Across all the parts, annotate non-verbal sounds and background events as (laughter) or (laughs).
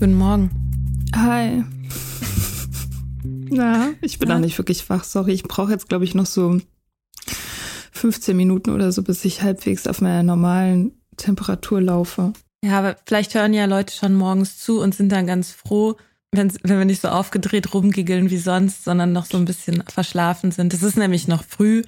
Guten Morgen. Hi. (laughs) Na, ich bin Ja? noch nicht wirklich wach. Sorry, ich brauche jetzt, glaube ich, noch so 15 Minuten oder so, bis ich halbwegs auf meiner normalen Temperatur laufe. Ja, aber vielleicht hören ja Leute schon morgens zu und sind dann ganz froh, wenn, wenn wir nicht so aufgedreht rumgiggeln wie sonst, sondern noch so ein bisschen verschlafen sind. Es ist nämlich noch früh.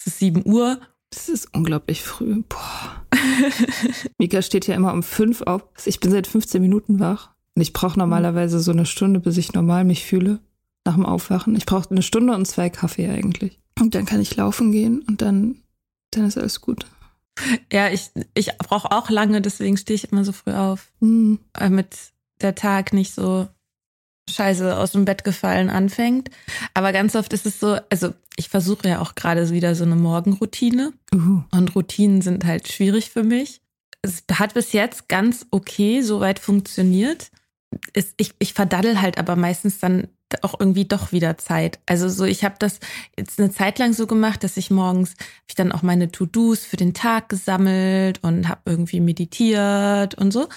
Es ist 7 Uhr. Es ist unglaublich früh. Boah. (laughs) Mika steht ja immer um fünf auf. Ich bin seit 15 Minuten wach. Und ich brauche normalerweise so eine Stunde, bis ich normal mich fühle nach dem Aufwachen. Ich brauche eine Stunde und zwei Kaffee eigentlich. Und dann kann ich laufen gehen und dann, dann ist alles gut. Ja, ich, ich brauche auch lange, deswegen stehe ich immer so früh auf, Hm. damit der Tag nicht so scheiße aus dem Bett gefallen anfängt. Aber ganz oft ist es so, also ich versuche ja auch gerade wieder so eine Morgenroutine. Uh. Und Routinen sind halt schwierig für mich. Es hat bis jetzt ganz okay soweit funktioniert. Es, ich, ich verdaddel halt aber meistens dann auch irgendwie doch wieder Zeit. Also so, ich habe das jetzt eine Zeit lang so gemacht, dass ich morgens hab ich dann auch meine To-Dos für den Tag gesammelt und habe irgendwie meditiert und so.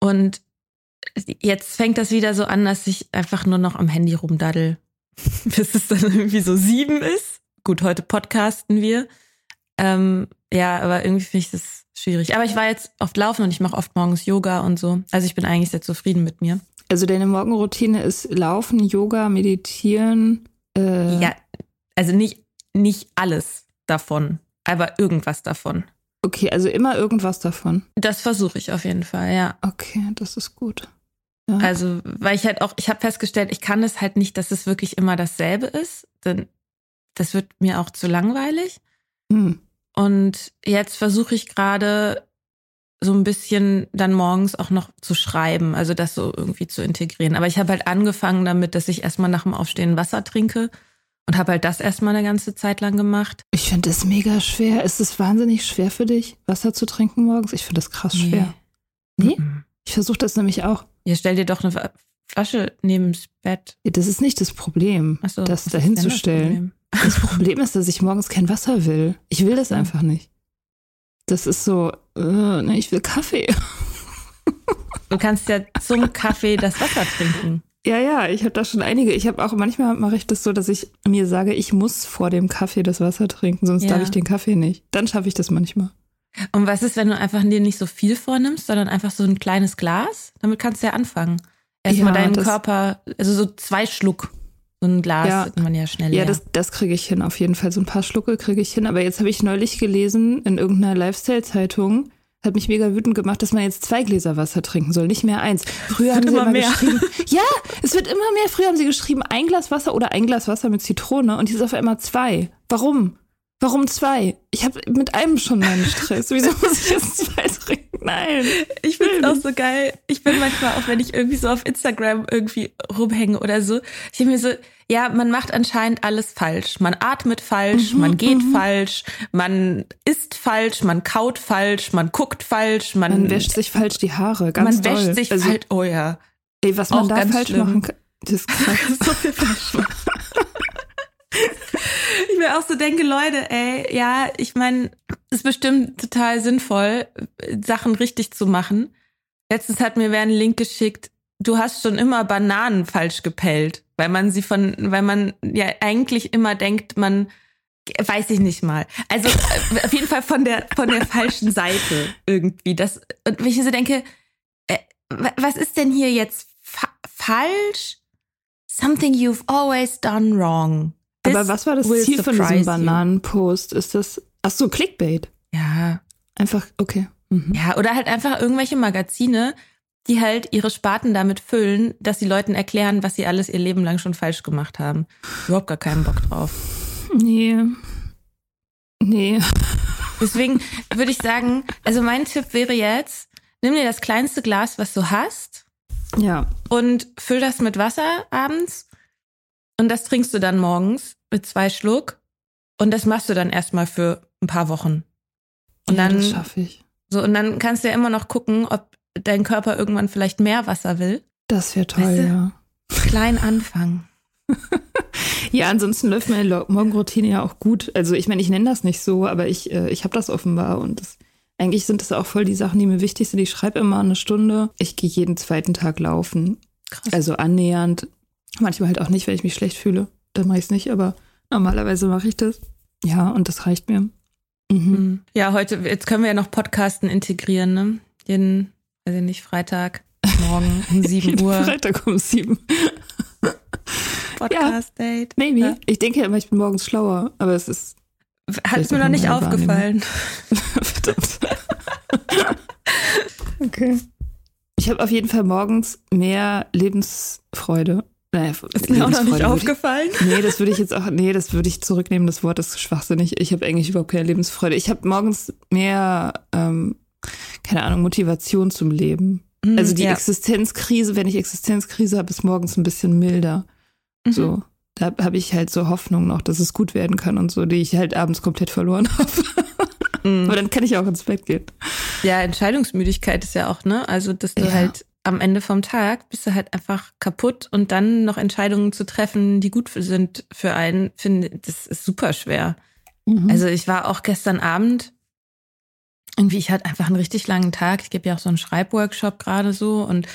Und jetzt fängt das wieder so an, dass ich einfach nur noch am Handy rumdaddel, (laughs) bis es dann irgendwie so sieben ist. Gut, heute podcasten wir. Ähm, ja, aber irgendwie finde ich das schwierig. Aber ich war jetzt oft laufen und ich mache oft morgens Yoga und so. Also ich bin eigentlich sehr zufrieden mit mir. Also deine Morgenroutine ist Laufen, Yoga, Meditieren. Äh, Ja, also nicht, nicht alles davon, aber irgendwas davon. Okay, also immer irgendwas davon. Das versuche ich auf jeden Fall, ja. Okay, das ist gut. Ja. Also, weil ich halt auch, ich habe festgestellt, ich kann es halt nicht, dass es wirklich immer dasselbe ist. Denn das wird mir auch zu langweilig. Hm. Und jetzt versuche ich gerade so ein bisschen dann morgens auch noch zu schreiben, also das so irgendwie zu integrieren. Aber ich habe halt angefangen damit, dass ich erstmal nach dem Aufstehen Wasser trinke und habe halt das erstmal eine ganze Zeit lang gemacht. Ich finde das mega schwer. Ist es wahnsinnig schwer für dich, Wasser zu trinken morgens? Ich finde das krass schwer. Nee? Mhm. Ich versuche das nämlich auch. Ja, stell dir doch eine Flasche neben's Bett. Das ist nicht das Problem, so, das dahin denn zu das. Problem? Das (laughs) Problem ist, dass ich morgens kein Wasser will. Ich will das einfach nicht. Das ist so, ne, ich will Kaffee. Du kannst ja zum Kaffee das Wasser trinken. Ja, ja, ich habe da schon einige. Ich habe auch manchmal mache ich das so, dass ich mir sage, ich muss vor dem Kaffee das Wasser trinken, sonst Ja. darf ich den Kaffee nicht. Dann schaffe ich das manchmal. Und was ist, wenn du einfach dir nicht so viel vornimmst, sondern einfach so ein kleines Glas? Damit kannst du ja anfangen. Erstmal Ja, deinen Körper, also so zwei Schluck. So ein Glas Ja. hat man ja schnell Ja, leer. das, das kriege ich hin, auf jeden Fall. So ein paar Schlucke kriege ich hin. Aber jetzt habe ich neulich gelesen in irgendeiner Lifestyle-Zeitung, hat mich mega wütend gemacht, dass man jetzt zwei Gläser Wasser trinken soll, nicht mehr eins. Früher haben sie immer immer mehr. geschrieben, (laughs) ja, es wird immer mehr. Früher haben sie geschrieben, ein Glas Wasser oder ein Glas Wasser mit Zitrone und jetzt auf einmal zwei. Warum? Warum zwei? Ich habe mit einem schon meinen Stress. (laughs) Wieso muss ich jetzt zwei trinken? Nein. Ich finde es auch so geil. Ich bin manchmal auch, wenn ich irgendwie so auf Instagram irgendwie rumhänge oder so, ich denke mir so, ja, man macht anscheinend alles falsch. Man atmet falsch, Mhm, man geht falsch, man isst falsch, man kaut falsch, man guckt falsch, man, Man wäscht sich falsch die Haare, ganz man doll. wäscht sich also, falsch. Oh ja. Ey, was man da falsch schlimm. machen kann. Das ist (laughs) krass. so viel falsch machen. Ich mir auch so denke, Leute, ey, ja, ich meine, es ist bestimmt total sinnvoll, Sachen richtig zu machen. Letztens hat mir wer einen Link geschickt, du hast schon immer Bananen falsch gepellt, weil man sie von, weil man ja eigentlich immer denkt, man weiß ich nicht mal. Also äh, auf jeden Fall von der von der falschen Seite irgendwie. Das und wenn ich so denke, äh, wa- was ist denn hier jetzt fa falsch? Something you've always done wrong. Aber was war das Ziel von diesem. Bananenpost? Ist das, ach so, Clickbait. Ja, Einfach, okay. Mhm. ja, oder halt einfach irgendwelche Magazine, die halt ihre Sparten damit füllen, dass sie Leuten erklären, was sie alles ihr Leben lang schon falsch gemacht haben. Überhaupt gar keinen Bock drauf. Nee. Nee. Deswegen würde ich sagen, also mein Tipp wäre jetzt, nimm dir das kleinste Glas, was du hast, Ja. und füll das mit Wasser abends und das trinkst du dann morgens mit zwei Schluck und das machst du dann erstmal für ein paar Wochen. Und ja, dann das schaffe ich. so und dann kannst du ja immer noch gucken, ob dein Körper irgendwann vielleicht mehr Wasser will. Das wäre toll, Weißt du? ja. Klein anfangen. (laughs) Ja, ansonsten läuft meine Morgenroutine ja auch gut. Also ich meine, ich nenne das nicht so, aber ich, äh, ich habe das offenbar und das, eigentlich sind das auch voll die Sachen, die mir wichtig sind. Ich schreibe immer eine Stunde. Ich gehe jeden zweiten Tag laufen. Krass. Also annähernd. Manchmal halt auch nicht, wenn ich mich schlecht fühle. Dann mache ich es nicht, aber normalerweise mache ich das. Ja, und das reicht mir. Mhm. Mhm. Ja, heute, jetzt können wir ja noch Podcasten integrieren, ne? Jeden, weiß ich nicht, Freitag, morgen (laughs) um 7 Uhr. Freitag um sieben. (laughs) Podcast-Date. Maybe. Ja. Ich denke ja immer, ich bin morgens schlauer, aber es ist Hat Vielleicht mir noch nicht aufgefallen. verdammt. (laughs) okay. Ich habe auf jeden Fall morgens mehr Lebensfreude. Naja, Ist mir auch noch nicht aufgefallen. Ich, nee, das würde ich jetzt auch, nee, das würde ich zurücknehmen. Das Wort ist schwachsinnig. Ich habe eigentlich überhaupt keine Lebensfreude. Ich habe morgens mehr, ähm, keine Ahnung, Motivation zum Leben. Also die ja. Existenzkrise, wenn ich Existenzkrise habe, ist morgens ein bisschen milder. Mhm. So, da habe ich halt so Hoffnung noch, dass es gut werden kann und so, die ich halt abends komplett verloren (laughs) habe. Mhm. Aber dann kann ich auch ins Bett gehen. Ja, Entscheidungsmüdigkeit ist ja auch, ne? Also, dass du Ja. halt am Ende vom Tag bist du halt einfach kaputt und dann noch Entscheidungen zu treffen, die gut sind für einen, finde, das ist super schwer. Mhm. Also ich war auch gestern Abend, irgendwie, ich hatte einfach einen richtig langen Tag. Ich gebe ja auch so einen Schreibworkshop gerade so und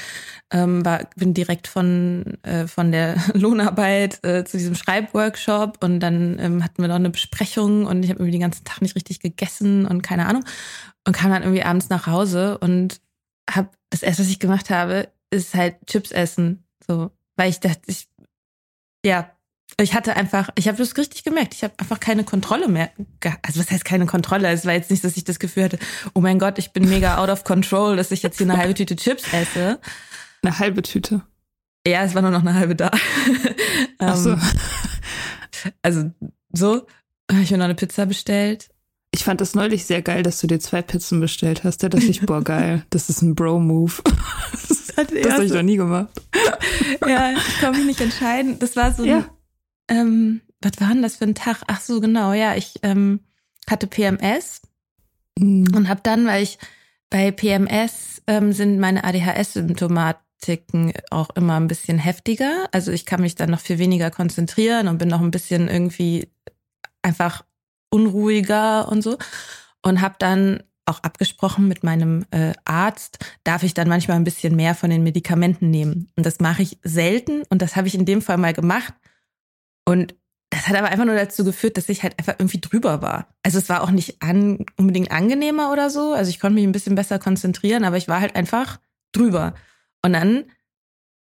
ähm, war, bin direkt von, äh, von der (laughs) Lohnarbeit äh, zu diesem Schreibworkshop und dann ähm, hatten wir noch eine Besprechung und ich habe irgendwie den ganzen Tag nicht richtig gegessen und keine Ahnung und kam dann irgendwie abends nach Hause und habe das erste, was ich gemacht habe, ist halt Chips essen, so, weil ich dachte, ich ja, ich hatte einfach, ich habe das richtig gemerkt, ich habe einfach keine Kontrolle mehr. Also was heißt keine Kontrolle? Es war jetzt nicht, dass ich das Gefühl hatte, oh mein Gott, ich bin mega out of control, dass ich jetzt hier eine halbe Tüte Chips esse. Eine halbe Tüte. Ja, es war nur noch eine halbe da. Ach so. Ähm, Also so, habe ich mir noch eine Pizza bestellt. Ich fand das neulich sehr geil, dass du dir zwei Pizzen bestellt hast. Da dachte ich, boah, geil. (laughs) Das ist ein Bro-Move. Das, hatte das habe ich noch nie gemacht. (laughs) Ja, ich konnte mich nicht entscheiden. Das war so ein, Ja. ähm, was war denn das für ein Tag? Ach so, genau, ja, ich ähm, hatte PMS Mhm. und habe dann, weil ich bei PMS ähm, sind meine ADHS-Symptomatiken auch immer ein bisschen heftiger. Also ich kann mich dann noch viel weniger konzentrieren und bin noch ein bisschen irgendwie einfach unruhiger und so. Und habe dann auch abgesprochen mit meinem äh, Arzt, darf ich dann manchmal ein bisschen mehr von den Medikamenten nehmen. Und das mache ich selten und das habe ich in dem Fall mal gemacht. Und das hat aber einfach nur dazu geführt, dass ich halt einfach irgendwie drüber war. Also es war auch nicht an, unbedingt angenehmer oder so. Also ich konnte mich ein bisschen besser konzentrieren, aber ich war halt einfach drüber. Und dann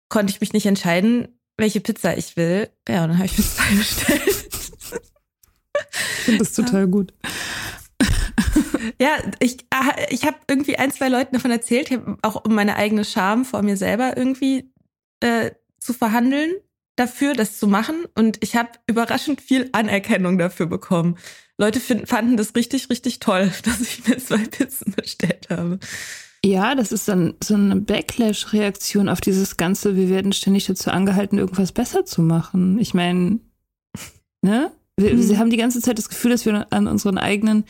konnte ich mich nicht entscheiden, welche Pizza ich will. Ja, und dann habe ich mir zwei (laughs) bestellt. Ich finde das total gut. Ja, ich, ah, ich habe irgendwie ein, zwei Leuten davon erzählt, ich auch um meine eigene Scham vor mir selber irgendwie äh, zu verhandeln dafür, das zu machen. Und ich habe überraschend viel Anerkennung dafür bekommen. Leute find, fanden das richtig, richtig toll, (laughs) dass ich mir zwei Pizzen bestellt habe. Ja, das ist dann so eine Backlash-Reaktion auf dieses Ganze, wir werden ständig dazu angehalten, irgendwas besser zu machen. Ich meine, ne? Wir, hm. Sie haben die ganze Zeit das Gefühl, dass wir an unseren eigenen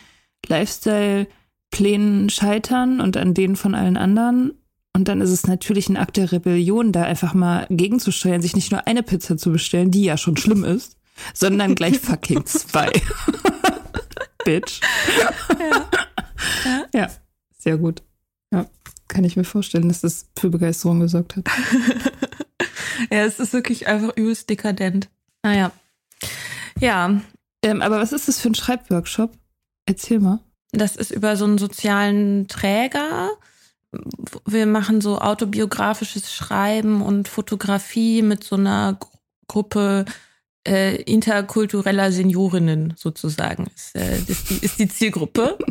Lifestyle-Plänen scheitern und an denen von allen anderen. Und dann ist es natürlich ein Akt der Rebellion, da einfach mal gegenzusteuern, sich nicht nur eine Pizza zu bestellen, die ja schon schlimm ist, sondern gleich (laughs) fucking zwei. (laughs) Bitch. Ja. ja. ja, sehr gut. Ja, kann ich mir vorstellen, dass das für Begeisterung gesorgt hat. (laughs) ja, es ist wirklich einfach übelst dekadent. Naja. Ja. Ähm, aber was ist das für ein Schreibworkshop? Erzähl mal. Das ist über so einen sozialen Träger wir machen so autobiografisches Schreiben und Fotografie mit so einer Gruppe äh, interkultureller Seniorinnen sozusagen. Ist, äh, ist, die, ist die Zielgruppe. (laughs)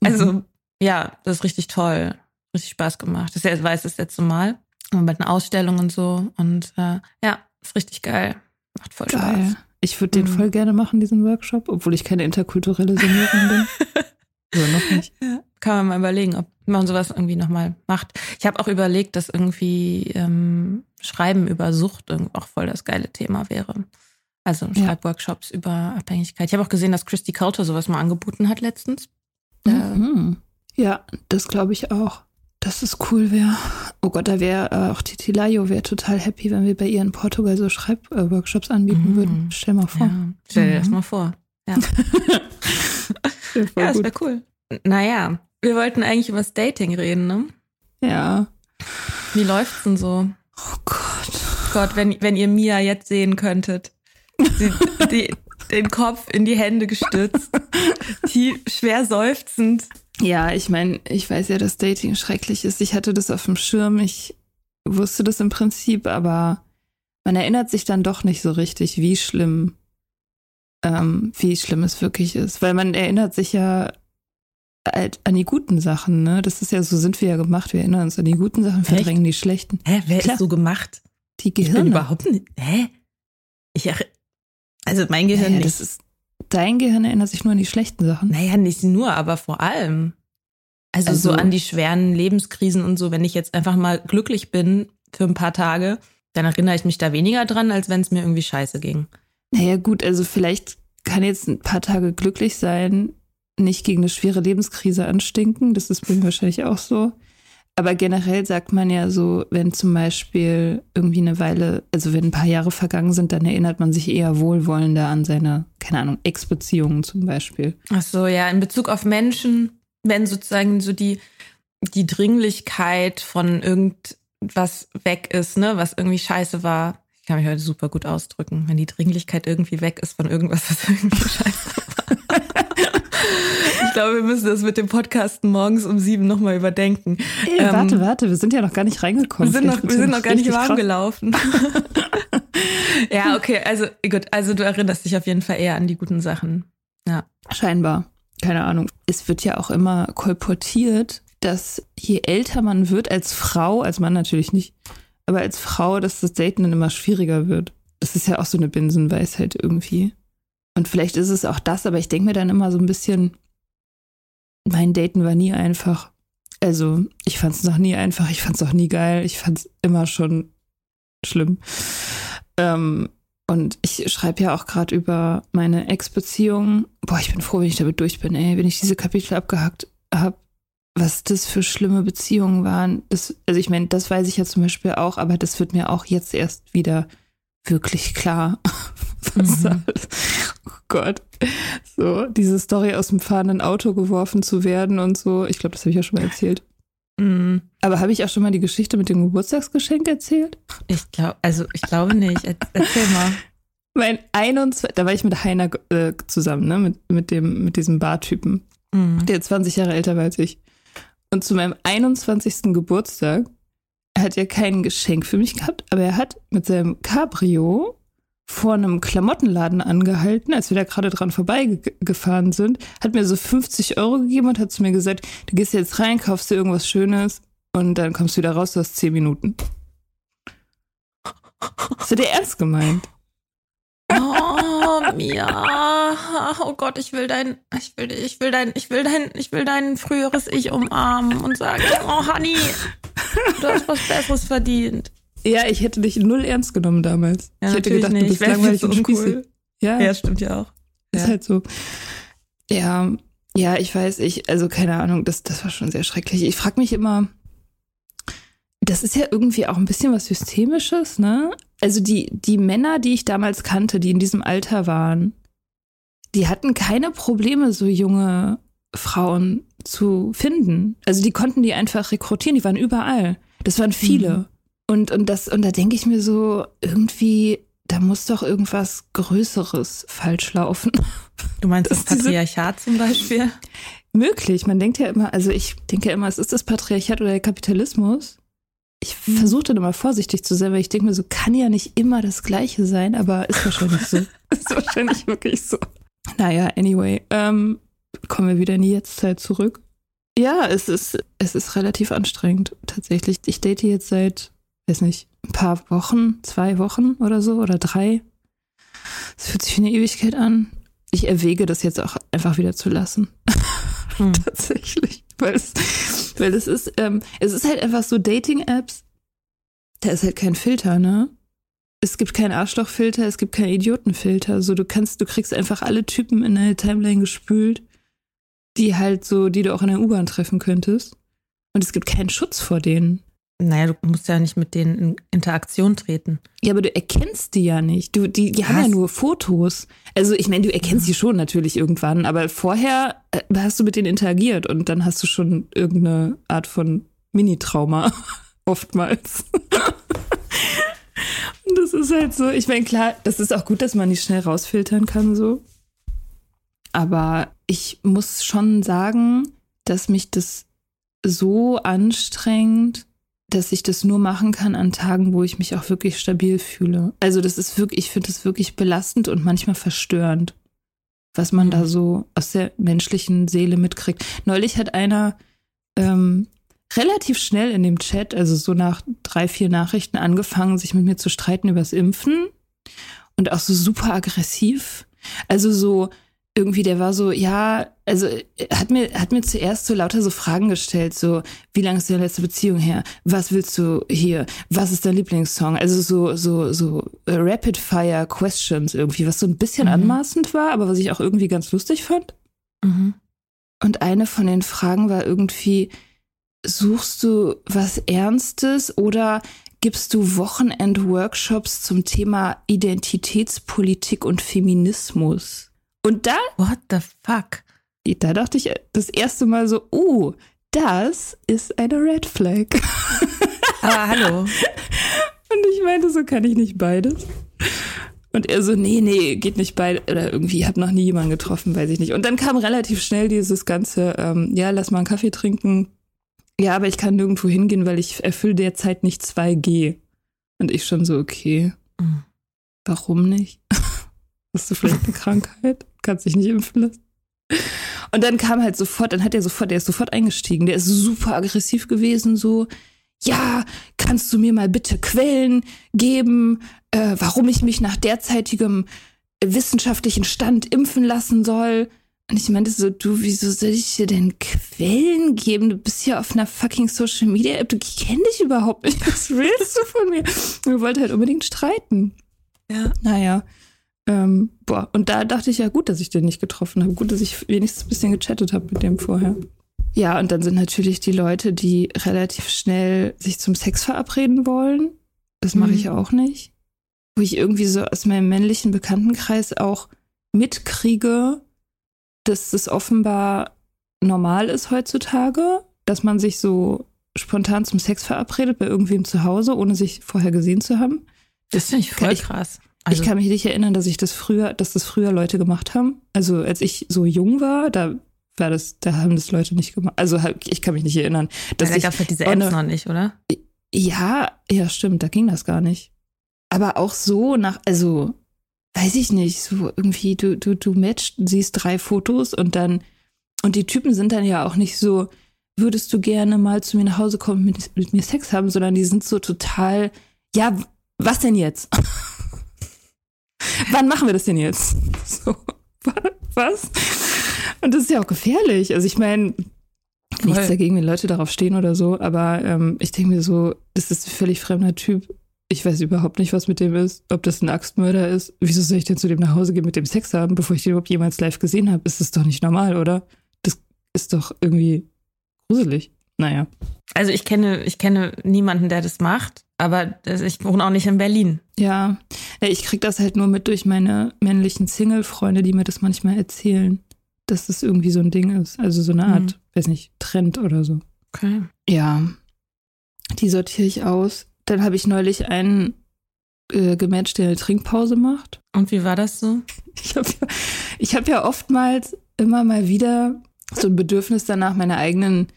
Also ja, das ist richtig toll. Richtig Spaß gemacht. Das war jetzt das letzte Mal. Mit einer Ausstellung und so. Und äh, ja, ist richtig geil. Macht voll geil. Spaß. Ich würde den mhm. voll gerne machen, diesen Workshop, obwohl ich keine interkulturelle Seniorin bin. (laughs) Oder noch nicht. Ja, kann man mal überlegen, ob man sowas irgendwie nochmal macht. Ich habe auch überlegt, dass irgendwie ähm, Schreiben über Sucht auch voll das geile Thema wäre. Also Schreibworkshops ja. über Abhängigkeit. Ich habe auch gesehen, dass Christy Culture sowas mal angeboten hat letztens. Mhm. Ja, das glaube ich auch. Dass es cool wäre. Oh Gott, da wäre äh, auch Titi Layo wäre total happy, wenn wir bei ihr in Portugal so Schreibworkshops anbieten mhm. würden. Stell mal vor. Ja, stell dir mhm. das mal vor. Ja, (laughs) ja, das wäre cool. Naja, wir wollten eigentlich über das Dating reden, ne? Ja. Wie läuft's denn so? Oh Gott. Gott, wenn, wenn ihr Mia jetzt sehen könntet. Sie, die, den Kopf in die Hände gestützt, (laughs) die schwer seufzend. Ja, ich meine, ich weiß ja, dass Dating schrecklich ist. Ich hatte das auf dem Schirm. Ich wusste das im Prinzip, aber man erinnert sich dann doch nicht so richtig, wie schlimm, ähm, wie schlimm es wirklich ist. Weil man erinnert sich ja halt an die guten Sachen, ne? Das ist ja, so sind wir ja gemacht. Wir erinnern uns an die guten Sachen, verdrängen Echt? die schlechten. Hä, wer Klar. ist so gemacht? Die Gehirne. Ich bin überhaupt nicht. Hä? Ich, also mein Gehirn naja, nicht. Das ist, dein Gehirn erinnert sich nur an die schlechten Sachen. Naja, nicht nur, aber vor allem. Also, also so an die schweren Lebenskrisen und so. Wenn ich jetzt einfach mal glücklich bin für ein paar Tage, dann erinnere ich mich da weniger dran, als wenn es mir irgendwie scheiße ging. Naja, gut, also vielleicht kann jetzt ein paar Tage glücklich sein, nicht gegen eine schwere Lebenskrise anstinken. Das ist bei mir wahrscheinlich auch so. Aber generell sagt man ja so, wenn zum Beispiel irgendwie eine Weile, also wenn ein paar Jahre vergangen sind, dann erinnert man sich eher wohlwollender an seine, keine Ahnung, Ex-Beziehungen zum Beispiel. Ach so, ja, in Bezug auf Menschen, wenn sozusagen so die, die Dringlichkeit von irgendwas weg ist, ne, was irgendwie scheiße war. Ich kann mich heute super gut ausdrücken, wenn die Dringlichkeit irgendwie weg ist von irgendwas, was irgendwie (laughs) scheiße war. Ich glaube, wir müssen das mit dem Podcasten morgens um sieben nochmal überdenken. Ey, ähm, warte, warte, wir sind ja noch gar nicht reingekommen. Wir sind noch, wir sind noch gar nicht warm krass. gelaufen. (laughs) ja, okay, also gut, also du erinnerst dich auf jeden Fall eher an die guten Sachen. Ja. Scheinbar. Keine Ahnung. Es wird ja auch immer kolportiert, dass je älter man wird als Frau, als Mann natürlich nicht, aber als Frau, dass das Daten dann immer schwieriger wird. Das ist ja auch so eine Binsenweisheit irgendwie. Und vielleicht ist es auch das, aber ich denke mir dann immer so ein bisschen, mein Daten war nie einfach. Also, ich fand es noch nie einfach, ich fand es auch nie geil, ich fand es immer schon schlimm. Ähm, und ich schreibe ja auch gerade über meine Ex-Beziehung. Boah, ich bin froh, wenn ich damit durch bin, ey, wenn ich diese Kapitel abgehackt habe, was das für schlimme Beziehungen waren. Das, also ich meine, das weiß ich ja zum Beispiel auch, aber das wird mir auch jetzt erst wieder wirklich klar. (laughs) Was mhm. Oh Gott. So, diese Story aus dem fahrenden Auto geworfen zu werden und so. Ich glaube, das habe ich ja schon mal erzählt. Mm, Aber habe ich auch schon mal die Geschichte mit dem Geburtstagsgeschenk erzählt? Ich glaube, also ich glaube nicht. Er- Erzähl mal. Mein 21, da war ich mit Heiner äh, zusammen, ne, mit, mit dem, mit diesem Bartypen, Mm. der 20 Jahre älter war als ich. Und zu meinem 21. Geburtstag, er hat ja kein Geschenk für mich gehabt, aber er hat mit seinem Cabrio vor einem Klamottenladen angehalten, als wir da gerade dran vorbeigefahren sind, hat mir so 50 Euro gegeben und hat zu mir gesagt, du gehst jetzt rein, kaufst dir irgendwas Schönes und dann kommst du wieder raus, du hast 10 Minuten. Das hat er ernst gemeint. Oh, Mia. Oh Gott, ich will dein, ich will, ich will dein, ich will dein, ich will dein früheres Ich umarmen und sagen, oh Honey, du hast was Besseres verdient. Ja, ich hätte dich null ernst genommen damals. Ja, ich hätte gedacht, nicht. du bist langweilig und spießig. Ja, Ja, stimmt ja auch. ist ja. halt so. Ja, ja, ich weiß, ich, also keine Ahnung, das, das war schon sehr schrecklich. Ich frage mich immer, das ist ja irgendwie auch ein bisschen was Systemisches, ne? Also die, die Männer, die ich damals kannte, die in diesem Alter waren, die hatten keine Probleme, so junge Frauen zu finden. Also die konnten die einfach rekrutieren, die waren überall. Das waren viele. Mhm. Und, und das, und da denke ich mir so, irgendwie, da muss doch irgendwas Größeres falsch laufen. Du meinst das (laughs) Das Patriarchat zum Beispiel? Möglich. Man denkt ja immer, also ich denke ja immer, es ist das Patriarchat oder der Kapitalismus. Ich Mhm. versuche dann immer vorsichtig zu sein, weil ich denke mir so, kann ja nicht immer das Gleiche sein, aber ist wahrscheinlich so. (laughs) ist wahrscheinlich wirklich so. Naja, anyway, ähm, kommen wir wieder in die Jetztzeit zurück. Ja, es ist, es ist relativ anstrengend, tatsächlich. Ich date jetzt seit, weiß nicht, ein paar Wochen, zwei Wochen oder so oder drei. Es fühlt sich wie eine Ewigkeit an. Ich erwäge das jetzt auch einfach wieder zu lassen. Hm. (laughs) Tatsächlich. Weil es, weil es ist, ähm, es ist halt einfach so Dating-Apps. Da ist halt kein Filter, ne? Es gibt keinen Arschlochfilter, es gibt keinen Idiotenfilter. So, du kannst, du kriegst einfach alle Typen in deine Timeline gespült, die halt so, die du auch in der U-Bahn treffen könntest. Und es gibt keinen Schutz vor denen. Naja, du musst ja nicht mit denen in Interaktion treten. Ja, aber du erkennst die ja nicht. Du, die, die haben ja nur Fotos. Also ich meine, du erkennst sie schon natürlich irgendwann, aber vorher äh, hast du mit denen interagiert und dann hast du schon irgendeine Art von Mini-Trauma. (laughs) Oftmals. und (laughs) das ist halt so, ich meine, klar, das ist auch gut, dass man die schnell rausfiltern kann, so. Aber ich muss schon sagen, dass mich das so anstrengt, dass ich das nur machen kann an Tagen, wo ich mich auch wirklich stabil fühle. Also das ist wirklich, ich finde es wirklich belastend und manchmal verstörend, was man da so aus der menschlichen Seele mitkriegt. Neulich hat einer ähm, relativ schnell in dem Chat, also so nach drei, vier Nachrichten angefangen, sich mit mir zu streiten übers Impfen und auch so super aggressiv. Also so irgendwie, der war so, ja, also er hat mir, hat mir zuerst so lauter so Fragen gestellt, so, wie lange ist deine letzte Beziehung her? Was willst du hier? Was ist dein Lieblingssong? Also so, so, so äh, Rapid Fire Questions irgendwie, was so ein bisschen Mhm. anmaßend war, aber was ich auch irgendwie ganz lustig fand. Mhm. Und eine von den Fragen war irgendwie, suchst du was Ernstes oder gibst du Wochenend-Workshops zum Thema Identitätspolitik und Feminismus? Und da, What the fuck? da dachte ich das erste Mal so, oh, das ist eine Red Flag. Aber hallo. (laughs) Und ich meinte, so kann ich nicht beides. Und er so, nee, nee, geht nicht beide. Oder irgendwie, hab noch nie jemanden getroffen, weiß ich nicht. Und dann kam relativ schnell dieses ganze, ähm, ja, lass mal einen Kaffee trinken. Ja, aber ich kann nirgendwo hingehen, weil ich erfülle derzeit nicht 2G. Und ich schon so, okay, Mhm. warum nicht? (laughs) Hast du vielleicht eine Krankheit? Kannst dich nicht impfen lassen? Und dann kam halt sofort, dann hat er sofort, der ist sofort eingestiegen. Der ist super aggressiv gewesen, so, ja, kannst du mir mal bitte Quellen geben, äh, warum ich mich nach derzeitigem wissenschaftlichen Stand impfen lassen soll? Und ich meinte so, du, wieso soll ich dir denn Quellen geben? Du bist hier auf einer fucking Social Media App, du kenn dich überhaupt nicht. Was willst du von mir? Wir wollten halt unbedingt streiten. Ja. Naja. Ähm, boah, und da dachte ich ja gut, dass ich den nicht getroffen habe. Gut, dass ich wenigstens ein bisschen gechattet habe mit dem vorher. Ja, und dann sind natürlich die Leute, die relativ schnell sich zum Sex verabreden wollen. Das mache Mhm. ich auch nicht. Wo ich irgendwie so aus meinem männlichen Bekanntenkreis auch mitkriege, dass es offenbar normal ist heutzutage, dass man sich so spontan zum Sex verabredet bei irgendwem zu Hause, ohne sich vorher gesehen zu haben. Das finde ich voll ich, krass. Also, ich kann mich nicht erinnern, dass ich das früher, dass das früher Leute gemacht haben. Also als ich so jung war, da war das, da haben das Leute nicht gemacht. Also ich kann mich nicht erinnern. Dass ja, da gab es halt diese Apps noch nicht, oder? Ja, ja, stimmt, da ging das gar nicht. Aber auch so nach, also weiß ich nicht, so irgendwie, du, du, du matchst, siehst drei Fotos und dann, und die Typen sind dann ja auch nicht so, würdest du gerne mal zu mir nach Hause kommen und mit, mit mir Sex haben, sondern die sind so total, ja, was denn jetzt? (laughs) Wann machen wir das denn jetzt? (laughs) So, was? Und das ist ja auch gefährlich. Also ich meine, nichts dagegen, wenn Leute darauf stehen oder so, aber ähm, ich denke mir so, das ist ein völlig fremder Typ. Ich weiß überhaupt nicht, was mit dem ist, ob das ein Axtmörder ist. Wieso soll ich denn zu dem nach Hause gehen mit dem Sex haben, bevor ich den überhaupt jemals live gesehen habe? Ist das doch nicht normal, oder? Das ist doch irgendwie gruselig. Naja. Also ich kenne, ich kenne niemanden, der das macht, aber ich wohne auch nicht in Berlin. Ja, ich krieg das halt nur mit durch meine männlichen Single-Freunde, die mir das manchmal erzählen, dass das irgendwie so ein Ding ist. Also so eine Art, mhm. weiß nicht, Trend oder so. Okay. Ja, die sortiere ich aus. Dann habe ich neulich einen äh, gematcht, der eine Trinkpause macht. Und wie war das so? Ich habe ja, ich hab ja oftmals immer mal wieder so ein Bedürfnis danach, meine eigenen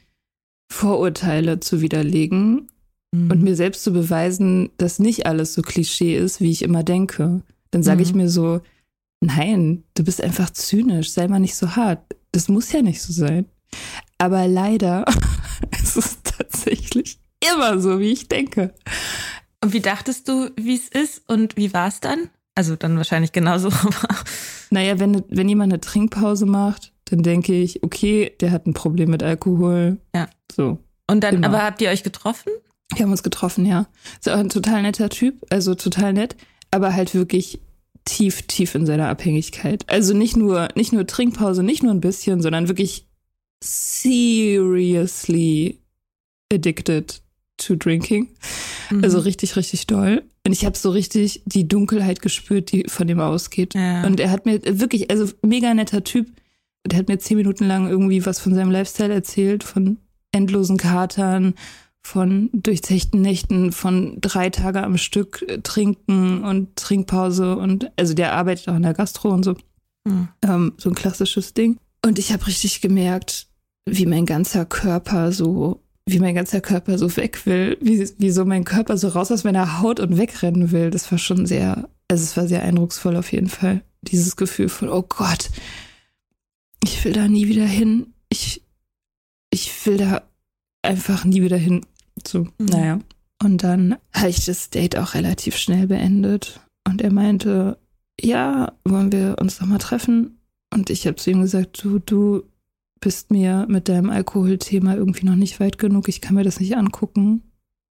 Vorurteile zu widerlegen mhm. und mir selbst zu beweisen, dass nicht alles so Klischee ist, wie ich immer denke. Dann sage mhm. ich mir so, nein, du bist einfach zynisch, sei mal nicht so hart. Das muss ja nicht so sein. Aber leider (laughs) ist es tatsächlich immer so, wie ich denke. Und wie dachtest du, wie es ist und wie war es dann? Also dann wahrscheinlich genauso. (laughs) naja, wenn, wenn jemand eine Trinkpause macht, dann denke ich, okay, der hat ein Problem mit Alkohol. Ja. So. Und dann, immer. aber habt ihr euch getroffen? Wir haben uns getroffen, ja. Ist auch ein total netter Typ, also total nett, aber halt wirklich tief, tief in seiner Abhängigkeit. Also nicht nur, nicht nur Trinkpause, nicht nur ein bisschen, sondern wirklich seriously addicted to drinking. Mhm. Also richtig, richtig doll. Und ich habe so richtig die Dunkelheit gespürt, die von dem ausgeht. Ja. Und er hat mir wirklich, also mega netter Typ. Der hat mir zehn Minuten lang irgendwie was von seinem Lifestyle erzählt, von endlosen Katern, von durchzechten Nächten, von drei Tage am Stück äh, trinken und Trinkpause und also der arbeitet auch in der Gastro und so. Mhm. Ähm, so ein klassisches Ding. Und ich habe richtig gemerkt, wie mein ganzer Körper so wie mein ganzer Körper so weg will, wie, wie so mein Körper so raus aus meiner Haut und wegrennen will. Das war schon sehr, also es war sehr eindrucksvoll auf jeden Fall. Dieses Gefühl von, oh Gott, ich will da nie wieder hin. Ich, ich will da einfach nie wieder hin. So, mhm. naja. Und dann habe ich das Date auch relativ schnell beendet. Und er meinte, ja, wollen wir uns noch mal treffen? Und ich habe zu ihm gesagt, du, du, bist mir mit deinem Alkoholthema irgendwie noch nicht weit genug. Ich kann mir das nicht angucken.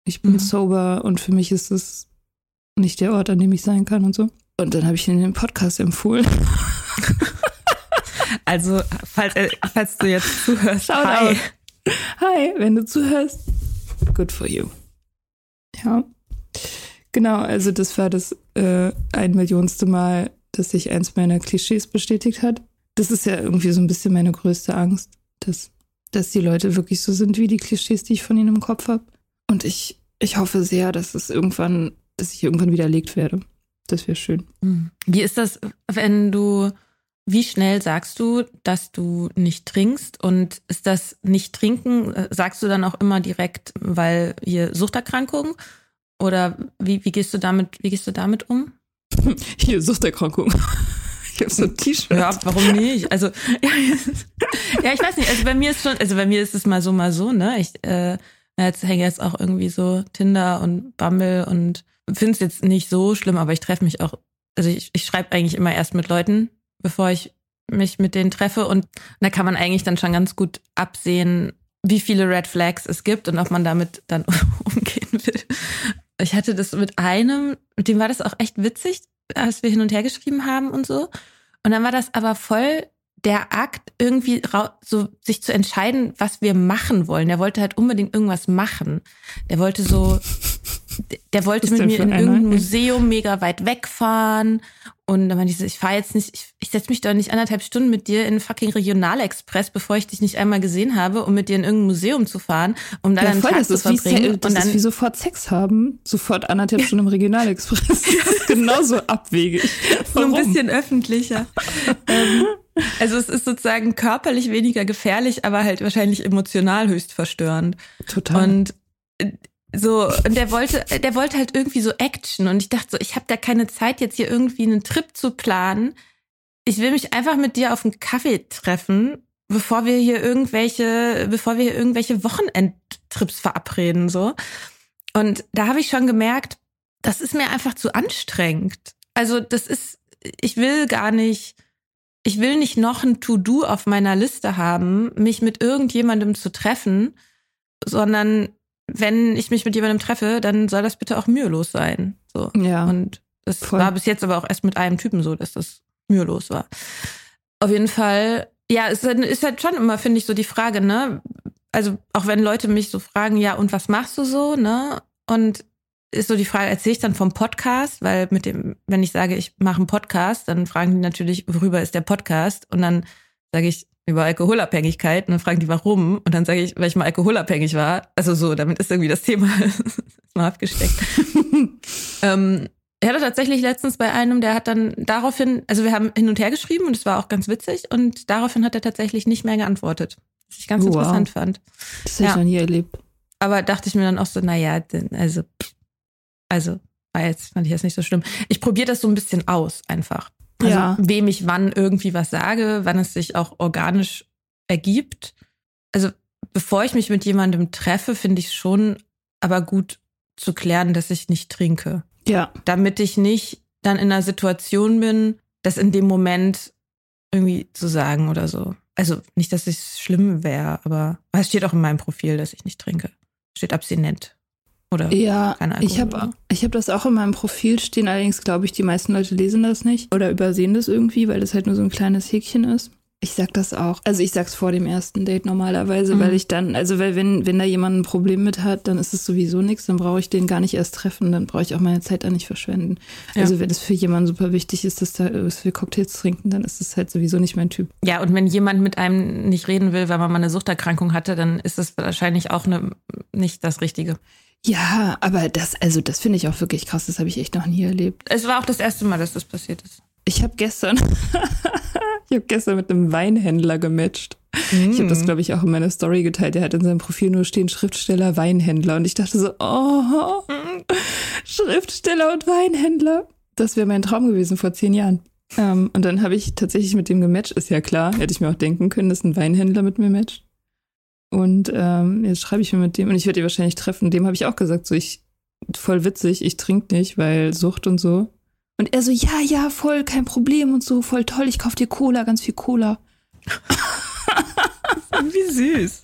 Ich bin mhm. sober und für mich ist es nicht der Ort, an dem ich sein kann und so. Und dann habe ich ihn den Podcast empfohlen. Also, falls, äh, falls du jetzt zuhörst, Shout hi. Hi, wenn du zuhörst, good for you. Ja. Genau, also das war das äh, ein Millionste Mal, dass sich eins meiner Klischees bestätigt hat das ist ja irgendwie so ein bisschen meine größte Angst, dass, dass die Leute wirklich so sind wie die Klischees, die ich von ihnen im Kopf habe. Und ich, ich hoffe sehr, dass es irgendwann, dass ich irgendwann widerlegt werde. Das wäre schön. Hm. Wie ist das, wenn du, wie schnell sagst du, dass du nicht trinkst? Und ist das nicht trinken, äh, sagst du dann auch immer direkt, weil hier Suchterkrankung? Oder wie, wie gehst du damit, wie gehst du damit um? (laughs) Hier Suchterkrankung. Ich habe so ein T-Shirt. Ja, warum nicht? Also, (laughs) ja, ja, ich weiß nicht. Also bei mir ist schon, also bei mir ist es mal so, mal so, ne? Ich äh, jetzt hänge jetzt auch irgendwie so Tinder und Bumble und finde es jetzt nicht so schlimm, aber ich treffe mich auch, also ich, ich schreibe eigentlich immer erst mit Leuten, bevor ich mich mit denen treffe und da kann man eigentlich dann schon ganz gut absehen, wie viele Red Flags es gibt und ob man damit dann (laughs) umgehen will. Ich hatte das mit einem, mit dem war das auch echt witzig als wir hin und her geschrieben haben und so. Und dann war das aber voll der Akt, irgendwie so sich zu entscheiden, was wir machen wollen. Der wollte halt unbedingt irgendwas machen. Der wollte so, der wollte mit mir in irgendein Museum mega weit wegfahren. Und dann meinte ich so, ich fahre jetzt nicht, ich, ich setze mich doch nicht anderthalb Stunden mit dir in fucking Regionalexpress, bevor ich dich nicht einmal gesehen habe, um mit dir in irgendein Museum zu fahren, um dann ja, einen voll, Tag zu verbringen. Wie, das und dann, ist wie sofort Sex haben, sofort anderthalb Stunden im Regionalexpress. (laughs) Das ist genauso abwegig. So ein bisschen öffentlicher. ähm, also es ist sozusagen körperlich weniger gefährlich, aber halt wahrscheinlich emotional höchst verstörend. Total. Und äh, so, und der wollte, der wollte halt irgendwie so Action. Und ich dachte so, ich habe da keine Zeit, jetzt hier irgendwie einen Trip zu planen. Ich will mich einfach mit dir auf einen Kaffee treffen, bevor wir hier irgendwelche, bevor wir hier irgendwelche Wochenendtrips verabreden, so. Und da habe ich schon gemerkt, das ist mir einfach zu anstrengend. Also, das ist, ich will gar nicht, ich will nicht noch ein To-Do auf meiner Liste haben, mich mit irgendjemandem zu treffen, sondern wenn ich mich mit jemandem treffe, dann soll das bitte auch mühelos sein. So. Ja. Und das voll. war bis jetzt aber auch erst mit einem Typen so, dass das mühelos war. Auf jeden Fall, ja, es ist halt schon immer, finde ich, so die Frage, ne? Also, auch wenn Leute mich so fragen, ja, und was machst du so, ne? Und ist so die Frage, erzähle ich dann vom Podcast, weil mit dem, wenn ich sage, ich mache einen Podcast, dann fragen die natürlich, worüber ist der Podcast? Und dann sage ich, über Alkoholabhängigkeit und dann fragen die, warum? Und dann sage ich, weil ich mal alkoholabhängig war. Also so, damit ist irgendwie das Thema (laughs) mal abgesteckt. (laughs) ähm, ich hatte tatsächlich letztens bei einem, der hat dann daraufhin, also wir haben hin und her geschrieben und es war auch ganz witzig und daraufhin hat er tatsächlich nicht mehr geantwortet. Was ich ganz wow. interessant fand. Das habe ich ja. noch nie erlebt. Aber dachte ich mir dann auch so, naja, also, also, war jetzt, fand ich jetzt nicht so schlimm. Ich probiere das so ein bisschen aus, einfach. Also ja. wem ich wann irgendwie was sage, wann es sich auch organisch ergibt. Also bevor ich mich mit jemandem treffe, finde ich es schon aber gut zu klären, dass ich nicht trinke. Ja. Damit ich nicht dann in einer Situation bin, das in dem Moment irgendwie zu sagen oder so. Also nicht, dass es schlimm wäre, aber es steht auch in meinem Profil, dass ich nicht trinke. Steht abstinent. Oder ja, ich habe ich hab das auch in meinem Profil stehen, allerdings glaube ich, die meisten Leute lesen das nicht oder übersehen das irgendwie, weil das halt nur so ein kleines Häkchen ist. Ich sag das auch. Also ich sag's vor dem ersten Date normalerweise, mhm. weil ich dann, also weil wenn, wenn da jemand ein Problem mit hat, dann ist es sowieso nichts, dann brauche ich den gar nicht erst treffen, dann brauche ich auch meine Zeit da nicht verschwenden. Ja. Also wenn es für jemanden super wichtig ist, dass, da, dass wir Cocktails trinken, dann ist es halt sowieso nicht mein Typ. Ja, und wenn jemand mit einem nicht reden will, weil man mal eine Suchterkrankung hatte, dann ist das wahrscheinlich auch eine, nicht das Richtige. Ja, aber das, also das finde ich auch wirklich krass. Das habe ich echt noch nie erlebt. Es war auch das erste Mal, dass das passiert ist. Ich habe gestern, (laughs) ich habe gestern mit einem Weinhändler gematcht. Mm. Ich habe das, glaube ich, auch in meiner Story geteilt. Der hat in seinem Profil nur stehen Schriftsteller, Weinhändler. Und ich dachte so, oh, (laughs) Schriftsteller und Weinhändler. Das wäre mein Traum gewesen vor zehn Jahren. Ähm, und dann habe ich tatsächlich mit dem gematcht. Ist ja klar, hätte ich mir auch denken können, dass ein Weinhändler mit mir matcht. Und ähm, jetzt schreibe ich mir mit dem, und ich werde ihn wahrscheinlich treffen. Dem habe ich auch gesagt, so ich, voll witzig, ich trinke nicht, weil Sucht und so. Und er so, ja, ja, voll, kein Problem und so, voll toll, ich kaufe dir Cola, ganz viel Cola. (laughs) Wie süß.